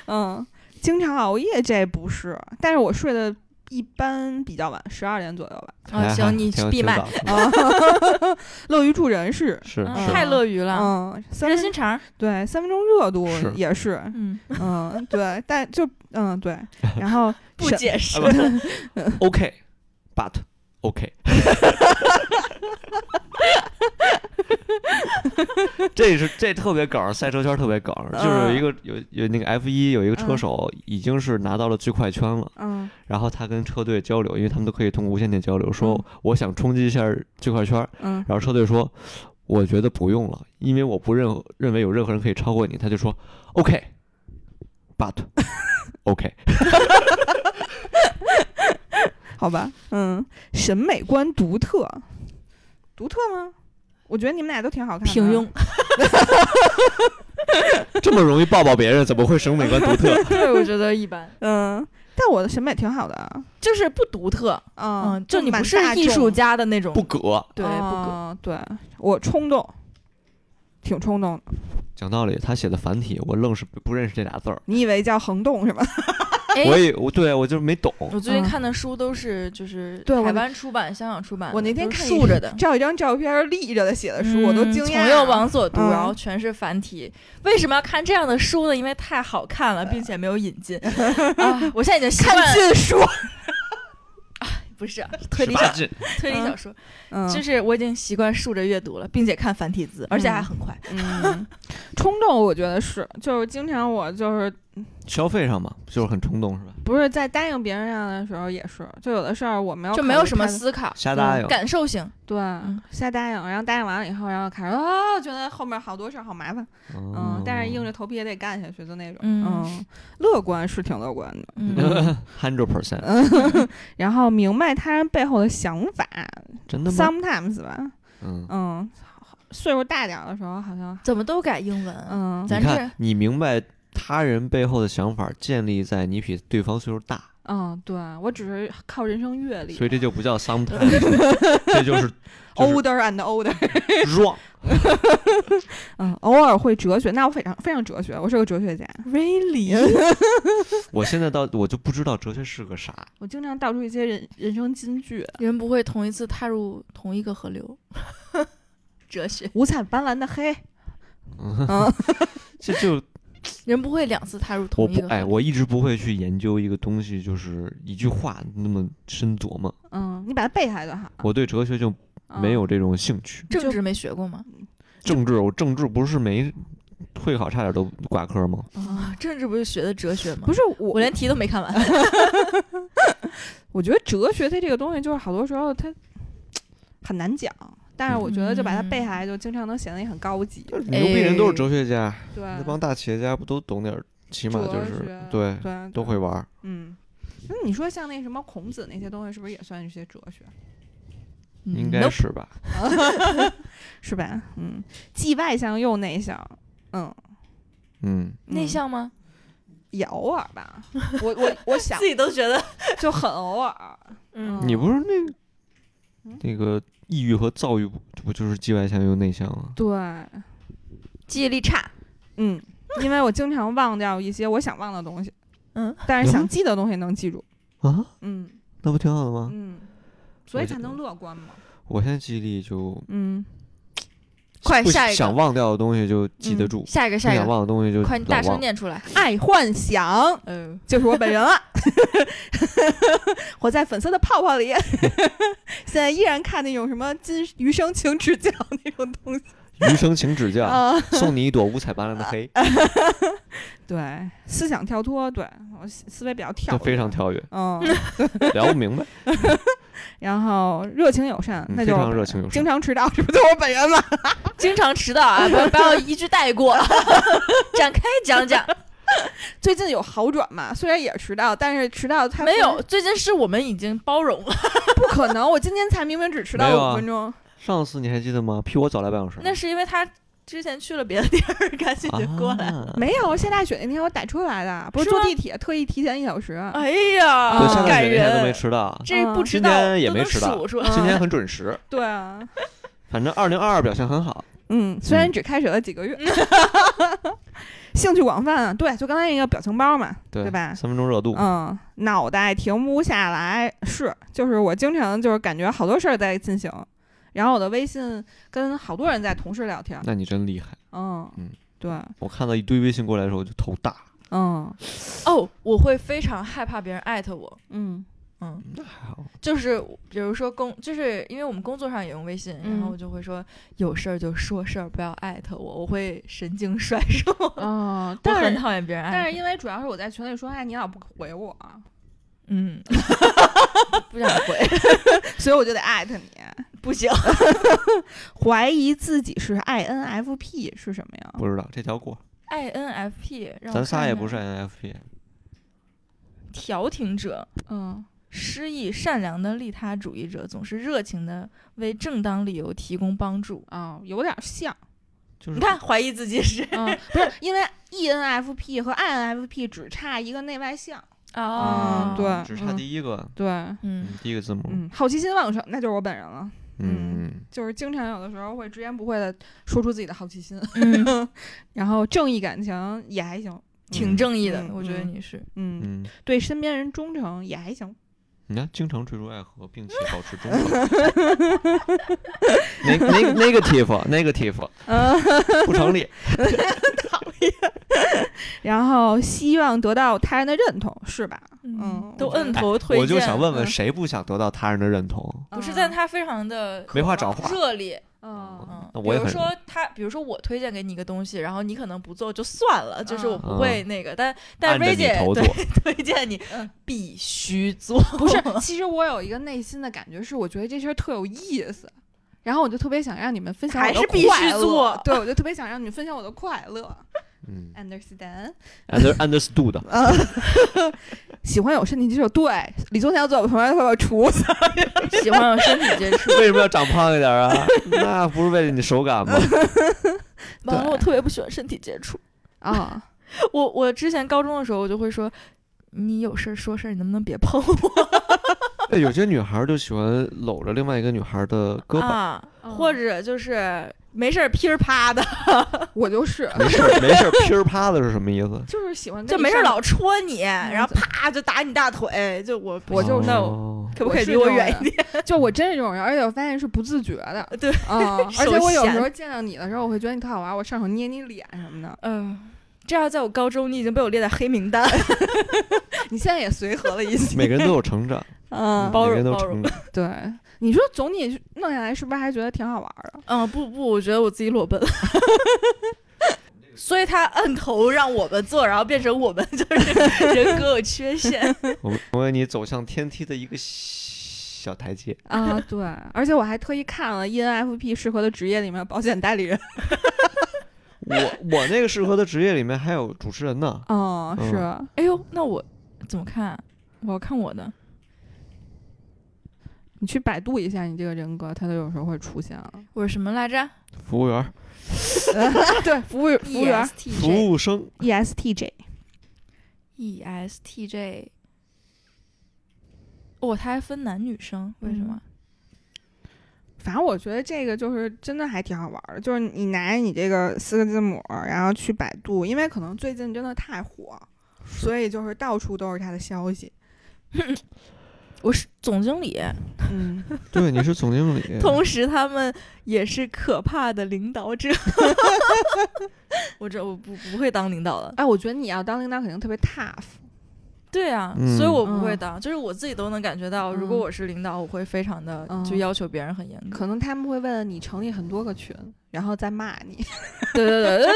嗯，经常熬夜这不是，但是我睡的一般比较晚，十二点左右吧。啊行你闭麦 乐于助人是，是嗯，太乐于了，嗯，三分热心肠。对三分钟热度也是，嗯，嗯，对，但就嗯对，然后不解释 OK，but OK。这是这特别梗，赛车圈特别梗，就是有一个有有那个 F 一有一个车嗯。手已经是拿到了最快圈了，嗯。然后他跟车队交流，因为他们都可以通过无线电交流，说嗯。我想冲击一下最快圈，嗯。然后车队说我觉得不用了，因为我不认认为有任何人可以超过你，他就说 OK，but OK。好吧，嗯，审美观独特，独特吗？我觉得你们俩都挺好看的。平庸，这么容易抱抱别人，怎么会审美观独特？对，我觉得一般，嗯，但我的审美挺好的啊。就是不独特。嗯嗯，就你不是艺术家的那种不，格。对，不可。嗯对我冲动，挺冲动的。讲道理，他写的繁体，我愣是不认识这俩字儿。你以为叫横动是吧？我哎，也我对我就是没懂。我最近嗯看的书都是就是台湾出版、香港出版，我那天看竖着的。照一张照片立着的写的书，我都嗯惊讶。从右往左读，嗯然后全是繁体。为什么要看这样的书呢？因为太好看了，并且没有引进啊！我现在已经习惯看禁书。不是推理小说，推理小说，嗯，就是我已经习惯竖着阅读了，并且看繁体字，而且还很快。嗯，冲动，我觉得是，就是经常我就是消费上嘛，就是很冲动是吧？不是在答应别人上的时候也是，就有的事儿我没有就没有什么思考，瞎答应。感受性。对嗯。瞎答应，然后答应完了以后，然后开始啊，觉得后面好多事儿好麻烦，嗯，但是硬着头皮也得干下去的那种，嗯。嗯，乐观是挺乐观的，嗯，hundred percent，嗯，然后明白他人背后的想法真的吗？，sometimes 吧，嗯，嗯，岁数大点儿的时候好像，怎么都改英文？嗯，咱这你看，你明白他人背后的想法，建立在你比对方岁数大，嗯，对我只是靠人生阅历所以这就不叫 sometimes，这就是就是，older and older。wrong。嗯，偶尔会哲学，那我非常非常哲学，我是个哲学家。Really？我现在到我就不知道哲学是个啥。我经常道出一些人人生金句，人不会同一次踏入同一个河流。哲学，五彩斑斓的黑。嗯，嗯这就 人不会两次踏入我同一个河流。不哎，我一直不会去研究一个东西，就是一句话那么深琢磨。嗯，你把它背下来就好。我对哲学就嗯没有这种兴趣。政治没学过吗？政治，我政治不是没会考差点都挂科吗？啊，政治不是学的哲学吗？不是我，我连题都没看完。我觉得哲学它这个东西，就是好多时候它 很难讲，但是我觉得就把它背下来，就经常能显得你很高级。牛逼人都是哲学家，对，那帮大企业家不都懂点儿？起码就是对对都会。玩儿。嗯，那你说像那什么孔子那些东西，是不是也算一些哲学？应该是吧？是吧？嗯，既外向又内向。嗯，嗯，内向吗？也偶尔吧。我我我想 自己都觉得，就很偶尔。嗯你不是那嗯那个抑郁和躁郁不不就是既外向又内向吗？对，记忆力差。嗯，因为我经常忘掉一些我想忘的东西，嗯，但是想记的东西能记住。啊，嗯那不挺好的吗？嗯，所以才能乐观嘛。我现在记忆力就嗯，不快下一个想忘掉的东西就记得嗯住，下一个，下一个想，忘的东西就快，大声。念出来。爱幻想嗯，就是我本人了，活在粉色的泡泡里。现在依然看那种什么今余生请指教那种东西余生请指教，啊。送你一朵五彩斑斓的黑，对，思想跳脱，对我思思维比较跳这，非常。跳跃，嗯，聊不明白。然后热情友善，那就热情友善经常迟到，这不就是我本人吗？经常迟到啊，不要不要一句带过，展开讲讲。最近有好转吗？虽然也迟到，但是迟到他没有，最近是我们已经包容了，不可能。我今天才明明只迟到五分钟。上次你还记得吗？比我早来半小时。那是因为他之前去了别的地儿，赶紧就过来。啊没有下大雪那天我打车来的，不是坐地铁，特意提前一小时。哎呀，对，下大感雪那天都没，迟到，这不迟到今天也没迟到今天很准时。对啊，反正二零二二表现很好。嗯，虽然只开始了几个月，兴趣广泛啊。对，就刚才那个表情包嘛，对对吧三分钟热度。嗯，脑袋停不下来，是，就是我经常就是感觉好多事儿在进行，然后我的微信跟好多人在同时聊天，那你真厉害。嗯嗯对，我看到一堆微信过来的时候，我就头大。嗯哦，我会非常害怕别人艾特我，嗯嗯，那还好。就是比如说工，就是因为我们工作上也用微信，然后嗯我就会说有事儿就说事儿，不要艾特我，我会神经 衰弱，哦，我但是很讨厌别人艾特。但是因为主要是我在群里说哎，你老不回我，嗯，不想回，所以我就得艾特你。不行。怀疑自己是 INFP 是什么呀？不知道这条过，INFP，让我咱仨也不是 INFP。调停者，嗯失意善良的利他主义者，总是热情的为正当理由提供帮助。啊、有点像。就是你看，怀疑自己是嗯，不是因为 ENFP 和 INFP 只差一个内外向。哦嗯对只差第一个，对，嗯嗯，第一个字母。嗯，好奇心旺盛，那就是我本人了。嗯，就是经常有的时候会直言不讳的说出自己的好奇心，嗯，然后正义感强也还行。挺正义的，嗯我觉得嗯你是。嗯，嗯，对身边人忠诚也还行。你看，经常坠入爱河，并且保持忠诚。那那 negative negative 嗯，不成立。然后希望得到他人的认同，是吧？嗯都摁头推荐。我就想问问，嗯谁不想得到他人的认同？不是，但他非常的没话找话热烈。嗯嗯，比如说他，比如说我推荐给你一个东西，然后你可能不做就算了，就是我嗯不会那个，但但按着薇姐对你头做。推荐你嗯必须做，不是，其实我有一个内心的感觉，是我觉得这事儿特有意思，然后我就特别想让你们分享我的还是必须快乐做对，我就特别想让你们分享我的快乐。嗯 Understand？，under understood。喜欢有身体接触，对，李宗祥坐我旁边会把我处死。喜欢有身体接触。为什么要长胖一点啊？那不是为了你手感吗？完了，我特别不喜欢身体接触。啊，我我之前高中的时候，我就会说，你有事儿说事儿，你能不能别碰我哎有些女孩儿就喜欢搂着另外一个女孩儿的胳膊，或者就是没事儿噼儿啪的，我就是没事儿没事儿噼儿啪的是什么意思？就是喜欢就没事儿老戳你，然后啪就打你大腿，就我我就那可不可以离我远一点？就我真是这种人，而且我发现是不自觉的。对啊，而且我有时候见到你的时候，我会觉得你特好玩，我上手捏你脸什么的。嗯，这要在我高中，你已经被我列在黑名单。你现在也随和了一些，每个人都有成长，嗯，包每个人都容包容。对。你说总体弄下来，是不是还觉得挺好玩的？嗯，不不，我觉得我自己裸奔。所以他摁头让我们做，然后变成我们就是人格有缺陷。我们成为你走向天梯的一个小台阶。啊，对，而且我还特意看了 E ENFP 适合的职业里面保险代理人。我我那个适合的职业里面还有主持人呢。哦，嗯是，哎呦，那我怎么看啊？我要看我的。你去百度一下你这个人格，他都有时候会出现了。我是什么来着服务员儿、对，服务服务员服。务生，ESTJ。E ESTJ。哦，他还分男女生，为什么？反正我觉得这个就是真的还挺好玩的，就是你拿你这个四个字母，然后去百度，因为可能最近真的太火，所以就是到处都是他的消息。我是总经理，嗯，对，你是总经理。同时他们也是可怕的领导者。我这我不不会当领导的。哎，我觉得你要当领导肯定特别 tough。对啊，嗯所以我不会嗯当，就是我自己都能感觉到，如果嗯我是领导，我会非常的嗯就要求别人很严格。可能他们会为了你成立很多个群，然后再骂你。对对对对对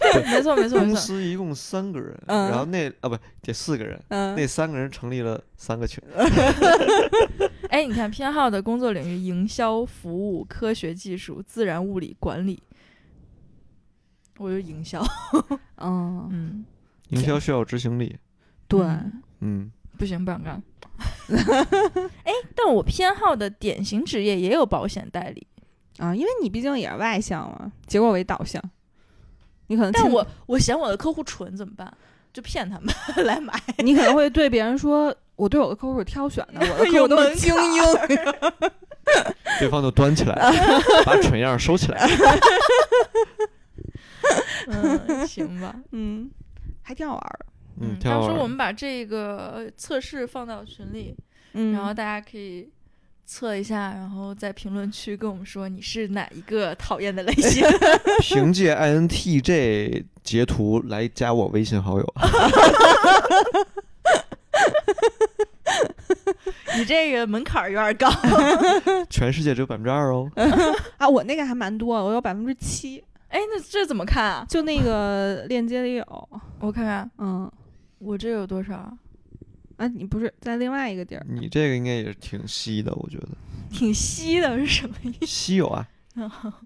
对对对，没错没错公。司一共三个人，嗯然后那啊不这四个人，嗯那三个人成立了三个群。哎，你看偏好的工作领域：营销、服务、科学技术、自然物理、管理。我就营销，嗯，嗯，营销需要执行力。对，嗯嗯，不行，不想干。哎，但我偏好的典型职业也有保险代理，啊，因为你毕竟也是外向嘛，结果为导向，你可能但我我嫌我的客户蠢怎么办？就骗他们 来买。你可能会对别人说，我对我的客户是挑选的，我的客户都是精英。对方就端起来，把蠢样儿收起来。嗯，行吧。嗯，还挺好玩的。嗯，挺好玩到时候我们把这个测试放到群里，嗯然后大家可以测一下，然后在评论区跟我们说你是哪一个讨厌的类型。凭借 INTJ 截图来加我微信好友。你这个门槛儿有点高。全世界只有百分之二哦。啊，我那个还蛮多，我有百分之七，哎，那这怎么看啊？就那个链接里有。我看看嗯，我这有多少啊？啊，你不是在另外一个地儿？你这个应该也是挺稀的，我觉得 挺稀的是什么意思？稀有啊。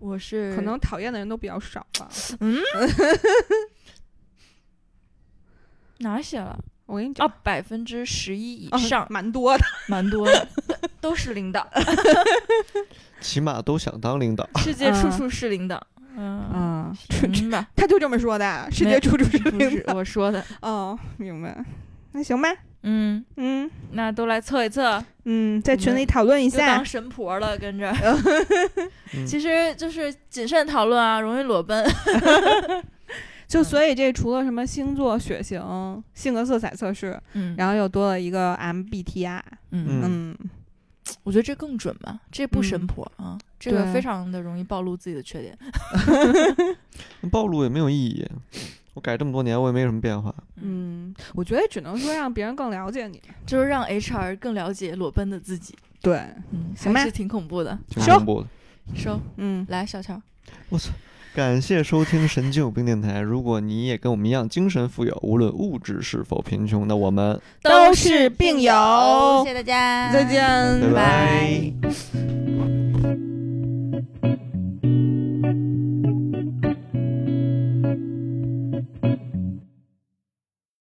我是可能讨厌的人都比较少吧。嗯，哪儿写了？我跟你讲哦，，百分之十一以啊上，蛮多的。蛮多的，都是领导，起码都想当领导。世界处嗯处是领导。嗯，嗯，行吧，他就这么说的，世界处处是领导。我说的。哦，明白。那行吧，嗯，嗯那都来测一测，嗯，在群里讨论一下当。神婆了，跟着。嗯其实就是谨慎讨论啊，容易裸奔。就所以这除了什么星座、血型、性格色彩测试，嗯然后又多了一个 MBTI。嗯，嗯嗯，我觉得这更准吧，这不神嗯婆啊，这个非常的容易暴露自己的缺点。暴露也没有意义。我改这么多年，我也没什么变化。嗯，我觉得只能说让别人更了解你。就是让 HR 更了解裸奔的自己。对，嗯，行吧还是挺恐怖的。挺收恐怖的。收嗯，来，小乔。我操！感谢收听神经有病电台。如果你也跟我们一样精神富有，无论物质是否贫穷，那我们都是病友谢谢大家，再见，拜拜拜